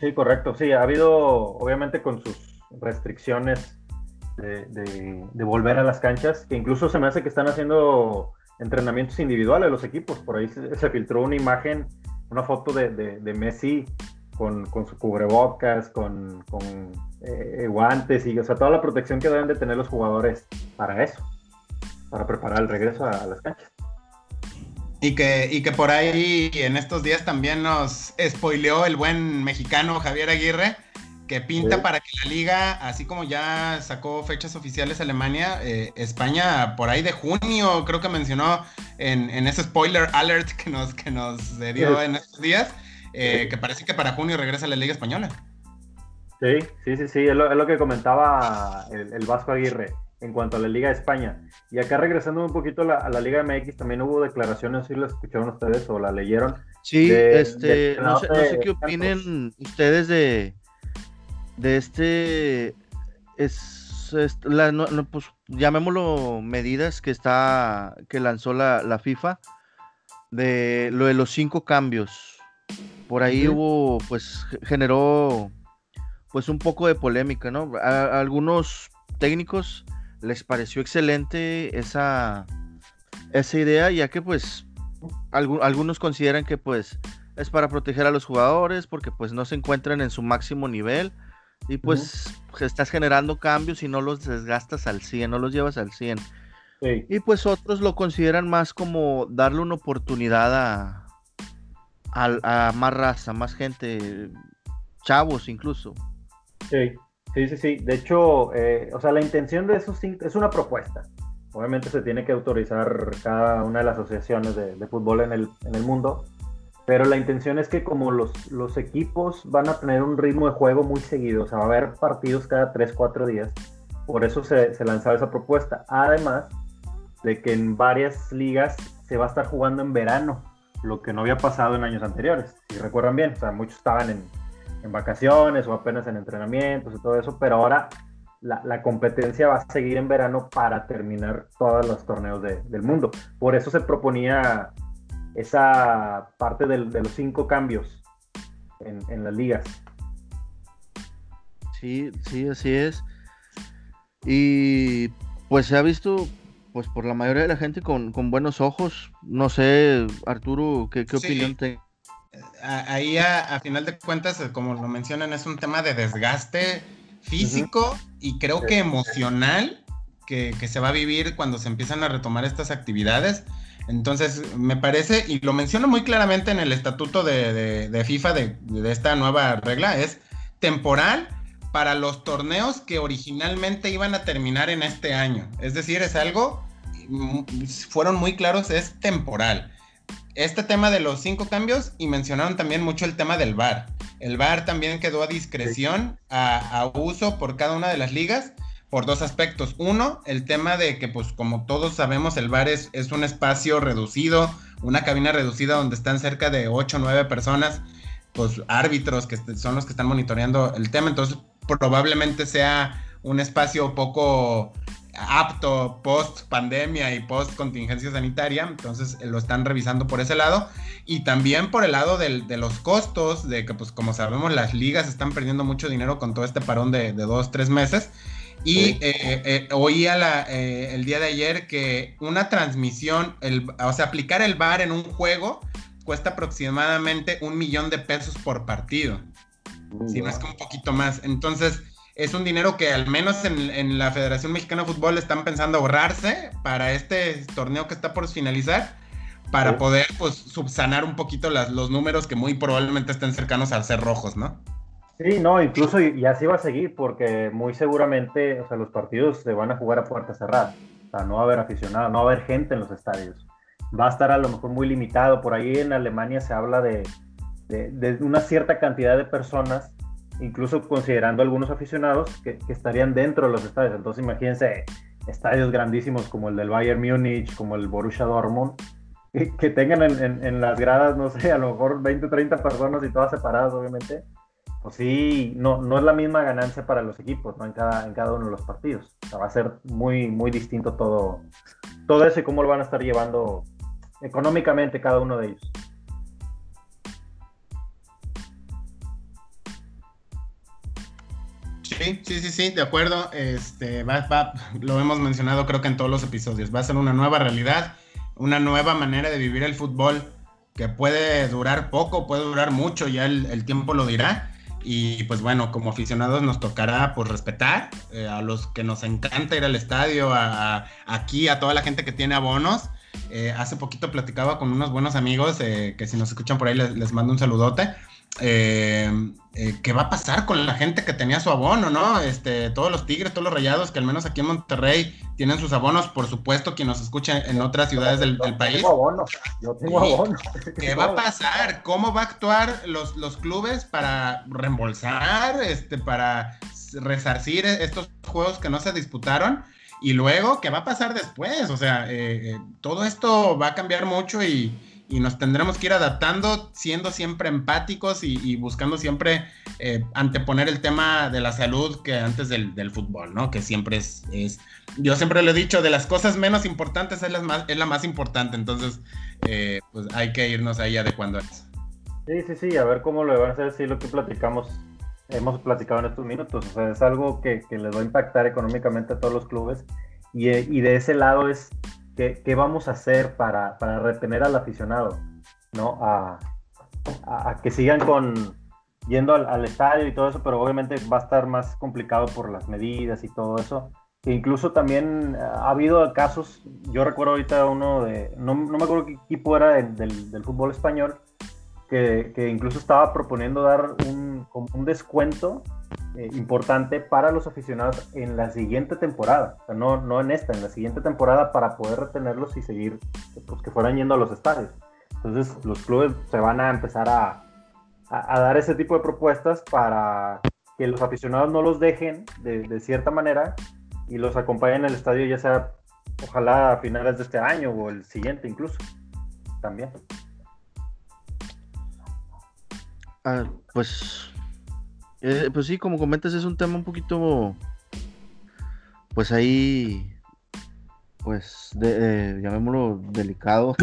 Speaker 2: sí, correcto. Sí, ha habido, obviamente, con sus restricciones de, de- de volver a las canchas, que incluso se me hace que están haciendo entrenamientos individuales los equipos. Por ahí se, se filtró una imagen, una foto de Messi con, con su cubrebocas, con, con, eh, guantes y, o sea, toda la protección que deben de tener los jugadores para eso, para preparar el regreso a, a las canchas.
Speaker 3: Y que, y que por ahí en estos días también nos spoileó el buen mexicano Javier Aguirre, que pinta
Speaker 2: Sí.
Speaker 3: para que la liga, así como ya sacó fechas oficiales Alemania, eh, España por ahí de junio, creo que mencionó en, en ese spoiler alert que nos, que nos eh, dio
Speaker 2: Sí.
Speaker 3: en estos días, eh,
Speaker 2: Sí.
Speaker 3: que parece que para junio regresa la liga española.
Speaker 2: Sí, sí, sí, sí, es lo, es lo que comentaba el, el Vasco Aguirre en cuanto a la Liga de España. Y acá regresando un poquito a la, a la Liga MX, también hubo declaraciones, si las escucharon ustedes o la leyeron.
Speaker 1: Sí,
Speaker 2: de-
Speaker 1: este, no sé, no sé qué opinen ustedes de, de este, es, es- la, no- no, pues llamémoslo medidas que está, que lanzó la, la FIFA de lo de los cinco cambios. Por ahí hubo, pues, ge- generó, pues, un poco de polémica, ¿no? A, a algunos técnicos les pareció excelente esa, esa idea, ya que, pues, algu- algunos consideran que, pues, es para proteger a los jugadores, porque, pues, no se encuentran en su máximo nivel, y, pues, estás generando cambios y no los desgastas al 100, no los llevas al 100.
Speaker 2: Sí,
Speaker 1: Y pues otros lo consideran más como darle una oportunidad a, a más raza, más gente, chavos incluso.
Speaker 2: sí, sí, sí, sí. De hecho, eh, o sea, la intención de esos cinco es una propuesta. Obviamente se tiene que autorizar cada una de las asociaciones de, de fútbol en el, en el mundo, pero la intención es que como los, los equipos van a tener un ritmo de juego muy seguido, o sea, va a haber partidos cada 3, 4 días, por eso se, se lanzaba esa propuesta. Además de que en varias ligas se va a estar jugando en verano, lo que no había pasado en años anteriores, si recuerdan bien, o sea, muchos estaban en, vacaciones o apenas en entrenamientos y todo eso, pero ahora la, competencia va a seguir en verano para terminar todos los torneos de- del mundo. Por eso se proponía esa parte del- de los cinco cambios en las ligas.
Speaker 1: Sí, sí, así es. Y pues se ha visto pues por la mayoría de la gente con, con buenos ojos. No sé, Arturo, ¿qué, qué
Speaker 3: Sí.
Speaker 1: opinión te...
Speaker 3: Ahí a, a final de cuentas, como lo mencionan, es un tema de desgaste físico y creo que emocional que, que se va a vivir cuando se empiezan a retomar estas actividades. Entonces, me parece, y lo menciono muy claramente en el estatuto de, de- de FIFA de, de esta nueva regla, es temporal para los torneos que originalmente iban a terminar en este año. Es decir, es algo, fueron muy claros, es temporal este tema de los cinco cambios y mencionaron también mucho el tema del VAR. El VAR también quedó a discreción, a, a uso por cada una de las ligas, por dos aspectos. Uno, el tema de que, pues como todos sabemos, el VAR es, es un espacio reducido, una cabina reducida donde están cerca de 8 o 9 personas, pues árbitros que son los que están monitoreando el tema. Entonces, probablemente sea un espacio poco apto post pandemia y post contingencia sanitaria, entonces lo están revisando por ese lado y también por el lado de los costos, de que pues como sabemos las ligas están perdiendo mucho dinero con todo este parón de, dos, tres meses. Y eh, oía la, el día de ayer que una transmisión, el, o sea, aplicar el VAR en un juego cuesta aproximadamente un millón de pesos por partido. si no es que un poquito más. Entonces, es un dinero que al menos en, la Federación Mexicana de Fútbol están pensando ahorrarse para este torneo que está por finalizar, para poder pues subsanar un poquito las, los números que muy probablemente estén cercanos al ser rojos, ¿no?
Speaker 2: Sí, no, incluso y, así va a seguir, porque muy seguramente, o sea, los partidos se van a jugar a puerta cerrada, o sea, no va a haber aficionados, no va a haber gente en los estadios, va a estar a lo mejor muy limitado, por ahí en Alemania se habla de, de una cierta cantidad de personas incluso considerando algunos aficionados que, estarían dentro de los estadios. Entonces imagínense estadios grandísimos como el del Bayern Múnich, como el Borussia Dortmund, que, tengan en, las gradas, no sé, a lo mejor 20, 30 personas y todas separadas, obviamente. Pues sí, no, no es la misma ganancia para los equipos, ¿no? En cada, en cada uno de los partidos. O sea, va a ser muy, muy distinto todo, todo eso y cómo lo van a estar llevando económicamente cada uno de ellos.
Speaker 3: Sí, sí, sí, de acuerdo. Este, va, lo hemos mencionado creo que en todos los episodios. Va a ser una nueva realidad, una nueva manera de vivir el fútbol que puede durar poco, puede durar mucho, ya el, tiempo lo dirá. Y pues bueno, como aficionados nos tocará pues respetar eh, a los que nos encanta ir al estadio, a, aquí, a toda la gente que tiene abonos. Eh, hace poquito platicaba con unos buenos amigos eh, que si nos escuchan por ahí les, les mando un saludote eh, eh, qué va a pasar con la gente que tenía su abono, ¿no? Este, todos los Tigres, todos los Rayados, que al menos aquí en Monterrey tienen sus abonos, por supuesto, quien nos escucha en otras ciudades del, país.
Speaker 2: Tengo abono, yo tengo abono.
Speaker 3: ¿Qué va a pasar? ¿Cómo va a actuar los, los clubes para reembolsar, este, para resarcir estos juegos que no se disputaron? Y luego, ¿qué va a pasar después? O sea, eh, todo esto va a cambiar mucho y, y nos tendremos que ir adaptando, siendo siempre empáticos y, buscando siempre eh, anteponer el tema de la salud que antes del, fútbol, ¿no? Que siempre es, es, yo siempre lo he dicho, de las cosas menos importantes es la más, es la más importante, entonces eh, pues hay que irnos ahí adecuando a eso.
Speaker 2: Sí, sí, sí, a ver cómo lo van a hacer, sí, lo que platicamos, hemos platicado en estos minutos, o sea, es algo que, que les va a impactar económicamente a todos los clubes y, y de ese lado es ¿Qué, vamos a hacer para, retener al aficionado? ¿no? A, que sigan con yendo al, estadio y todo eso, pero obviamente va a estar más complicado por las medidas y todo eso. E incluso también ha habido casos, yo recuerdo ahorita uno de, no, me acuerdo qué equipo era del, del, fútbol español, que, que, incluso estaba proponiendo dar un, un descuento eh, importante para los aficionados en la siguiente temporada, no, no en esta, en la siguiente temporada para poder retenerlos y seguir, pues que fueran yendo a los estadios. Entonces los clubes se van a empezar a, a, dar ese tipo de propuestas para que los aficionados no los dejen de, de cierta manera y los acompañen al estadio ya sea ojalá a finales de este año o el siguiente incluso también.
Speaker 1: Ah, pues eh, pues sí, como comentas, es un tema un poquito, pues ahí, pues, de, llamémoslo delicado.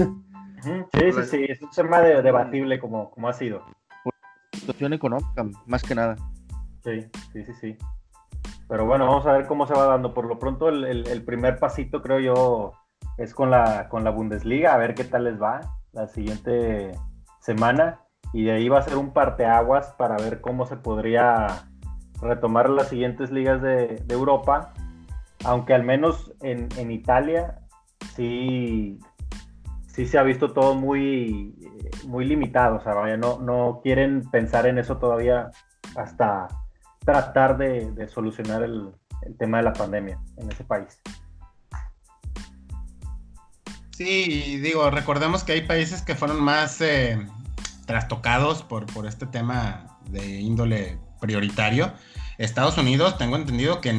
Speaker 2: Sí, sí, sí, es un tema debatible como, como ha sido.
Speaker 1: Situación económica, más que nada.
Speaker 2: Sí, sí, sí, sí. Pero bueno, vamos a ver cómo se va dando. Por lo pronto, el, el primer pasito, creo yo, es con la, con la Bundesliga, a ver qué tal les va la siguiente semana y de ahí va a ser un parteaguas para ver cómo se podría retomar las siguientes ligas de, Europa, aunque al menos en, Italia sí, sí se ha visto todo muy, muy limitado, o sea, no, no quieren pensar en eso todavía hasta tratar de, solucionar el, tema de la pandemia en ese país.
Speaker 3: Sí, digo, recordemos que hay países que fueron más eh, trastocados por, por este tema de índole prioritario. Estados Unidos, tengo entendido que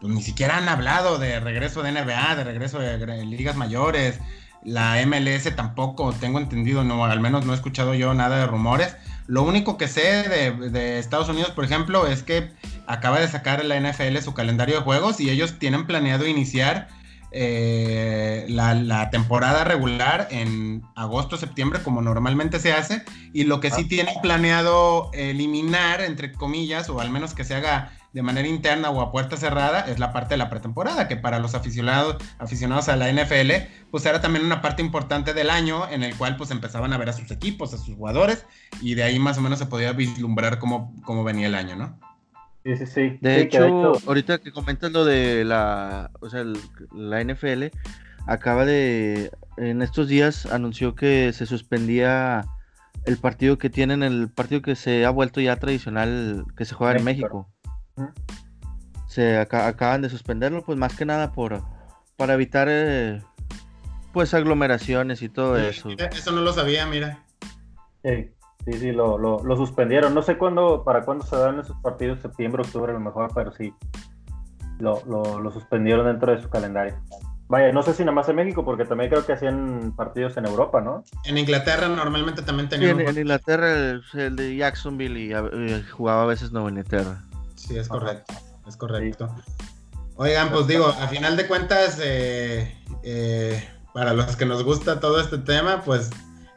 Speaker 3: pues, ni siquiera han hablado de regreso de NBA, de regreso de ligas mayores. La MLS tampoco, tengo entendido, no, al menos no he escuchado yo nada de rumores. Lo único que sé de, Estados Unidos, por ejemplo, es que acaba de sacar la NFL su calendario de juegos y ellos tienen planeado iniciar eh, la, temporada regular en agosto, septiembre, como normalmente se hace, y lo que sí ah. tienen planeado eliminar, entre comillas, o al menos que se haga de manera interna o a puerta cerrada, es la parte de la pretemporada, que para los aficionados, aficionados a la NFL, pues era también una parte importante del año en el cual pues empezaban a ver a sus equipos, a sus jugadores, y de ahí más o menos se podía vislumbrar cómo, cómo venía el año, ¿no?
Speaker 2: Sí, sí, sí.
Speaker 1: De, hecho, ahorita que comentas lo de la, o sea, la NFL, acaba de, en estos días anunció que se suspendía el partido que tienen, el partido que se ha vuelto ya tradicional, que se juega en México. Se acaban de suspenderlo, pues más que nada por, para evitar, eh, pues aglomeraciones y todo eso.
Speaker 3: Eso no lo sabía, mira.
Speaker 2: Sí. Sí, sí, lo, lo, suspendieron. No sé cuándo, para cuándo se dan esos partidos, septiembre, octubre a lo mejor, pero sí, lo, lo, suspendieron dentro de su calendario. Vaya, no sé si nada más en México, porque también creo que hacían partidos en Europa, ¿no?
Speaker 3: En Inglaterra normalmente también tenían.
Speaker 1: en, Inglaterra el, de Jacksonville y, jugaba a veces Nueva Inglaterra.
Speaker 3: Sí, es correcto, es correcto. Oigan, pues digo, a final de cuentas, eh, eh, para los que nos gusta todo este tema, pues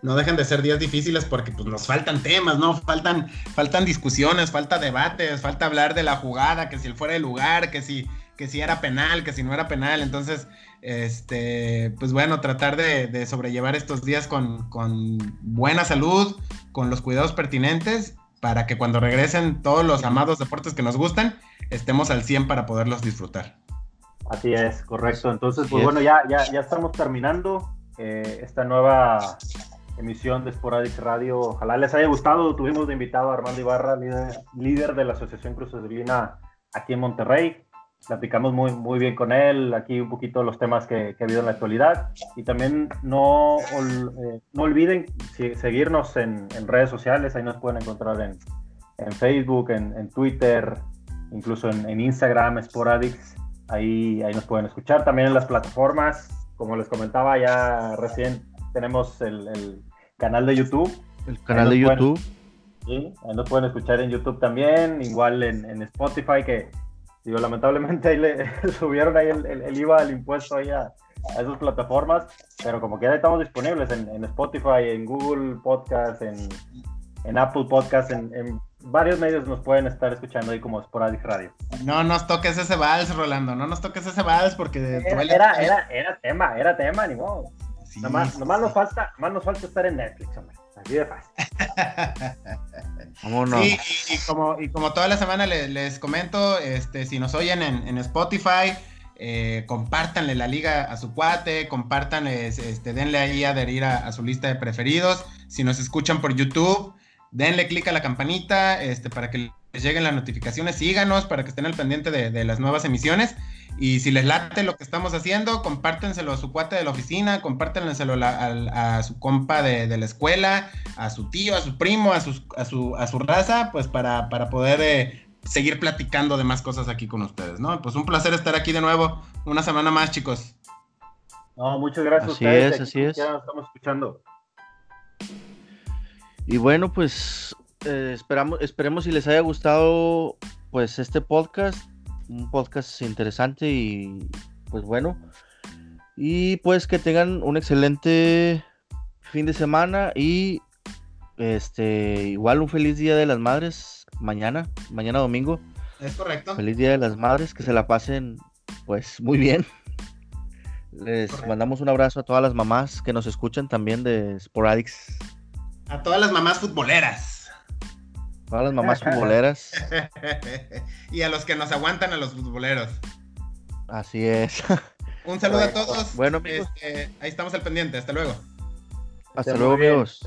Speaker 3: no dejan de ser días difíciles porque pues nos faltan temas, ¿no? Faltan, faltan discusiones, falta debates, falta hablar de la jugada, que si él fuera de lugar, que si, que si era penal, que si no era penal. Entonces, este, pues bueno, tratar de, sobrellevar estos días con, con, buena salud, con los cuidados pertinentes, para que cuando regresen todos los amados deportes que nos gustan, estemos al 100 para poderlos disfrutar.
Speaker 2: Así es, correcto. Entonces, pues bueno, ya, ya, ya estamos terminando eh, esta nueva emisión de Sporadic Radio. Ojalá les haya gustado. Tuvimos de invitado a Armando Ibarra, líder, de la Asociación Cruz Divina aquí en Monterrey. Platicamos muy, muy bien con él, aquí un poquito los temas que, ha habido en la actualidad. Y también no, eh, no olviden seguirnos en, redes sociales, ahí nos pueden encontrar en, en Facebook, en, Twitter, incluso en, Instagram, Sporadics. Ahí, ahí nos pueden escuchar. También en las plataformas, como les comentaba ya recién, tenemos el, canal de YouTube.
Speaker 1: El canal de YouTube.
Speaker 2: sí, ahí nos pueden escuchar en YouTube también, igual en, Spotify, que digo, lamentablemente ahí le subieron ahí el, IVA, el impuesto ahí a, esas plataformas, pero como que ya estamos disponibles en, Spotify, en Google Podcast, en, Apple Podcast, en, varios medios nos pueden estar escuchando ahí como Sporadic Radio.
Speaker 3: No nos toques ese vals, Rolando, no nos toques ese vals porque...
Speaker 2: Era, era, era, tema, era tema, ni modo nomás, nos falta, nomás nos falta estar en Netflix, hombre. Así de fácil.
Speaker 3: Sí, y, como, y como toda la semana les, comento, este, si nos oyen en, Spotify, eh, compártanle la liga a su cuate, compártanle, este, denle ahí a adherir a, su lista de preferidos. Si nos escuchan por YouTube, denle clic a la campanita este, para que les lleguen las notificaciones, síganos para que estén al pendiente de las nuevas emisiones. Y si les late lo que estamos haciendo, compártenselo a su cuate de la oficina, compártenselo a, su compa de, la escuela, a su tío, a su primo, a, a, su, a su raza, pues para, para poder eh, seguir platicando de más cosas aquí con ustedes, ¿no? Pues un placer estar aquí de nuevo, una semana más, chicos.
Speaker 2: No, muchas gracias
Speaker 1: así Es, así es,
Speaker 2: Ya estamos escuchando.
Speaker 1: Y bueno, pues eh, esperamos, esperemos si les haya gustado pues este podcast un podcast interesante y pues bueno. Y pues que tengan un excelente fin de semana y este igual un feliz día de las madres mañana, mañana domingo.
Speaker 3: Es correcto.
Speaker 1: Feliz día de las madres, que se la pasen pues muy bien. Les mandamos un abrazo a todas las mamás que nos escuchan también de Sporadics.
Speaker 3: A todas las mamás futboleras.
Speaker 1: A las mamás futboleras.
Speaker 3: y a los que nos aguantan a los futboleros.
Speaker 1: Así es.
Speaker 3: Un saludo a todos.
Speaker 1: Bueno, amigos.
Speaker 3: Este, ahí estamos al pendiente. Hasta luego.
Speaker 1: Hasta luego, amigos.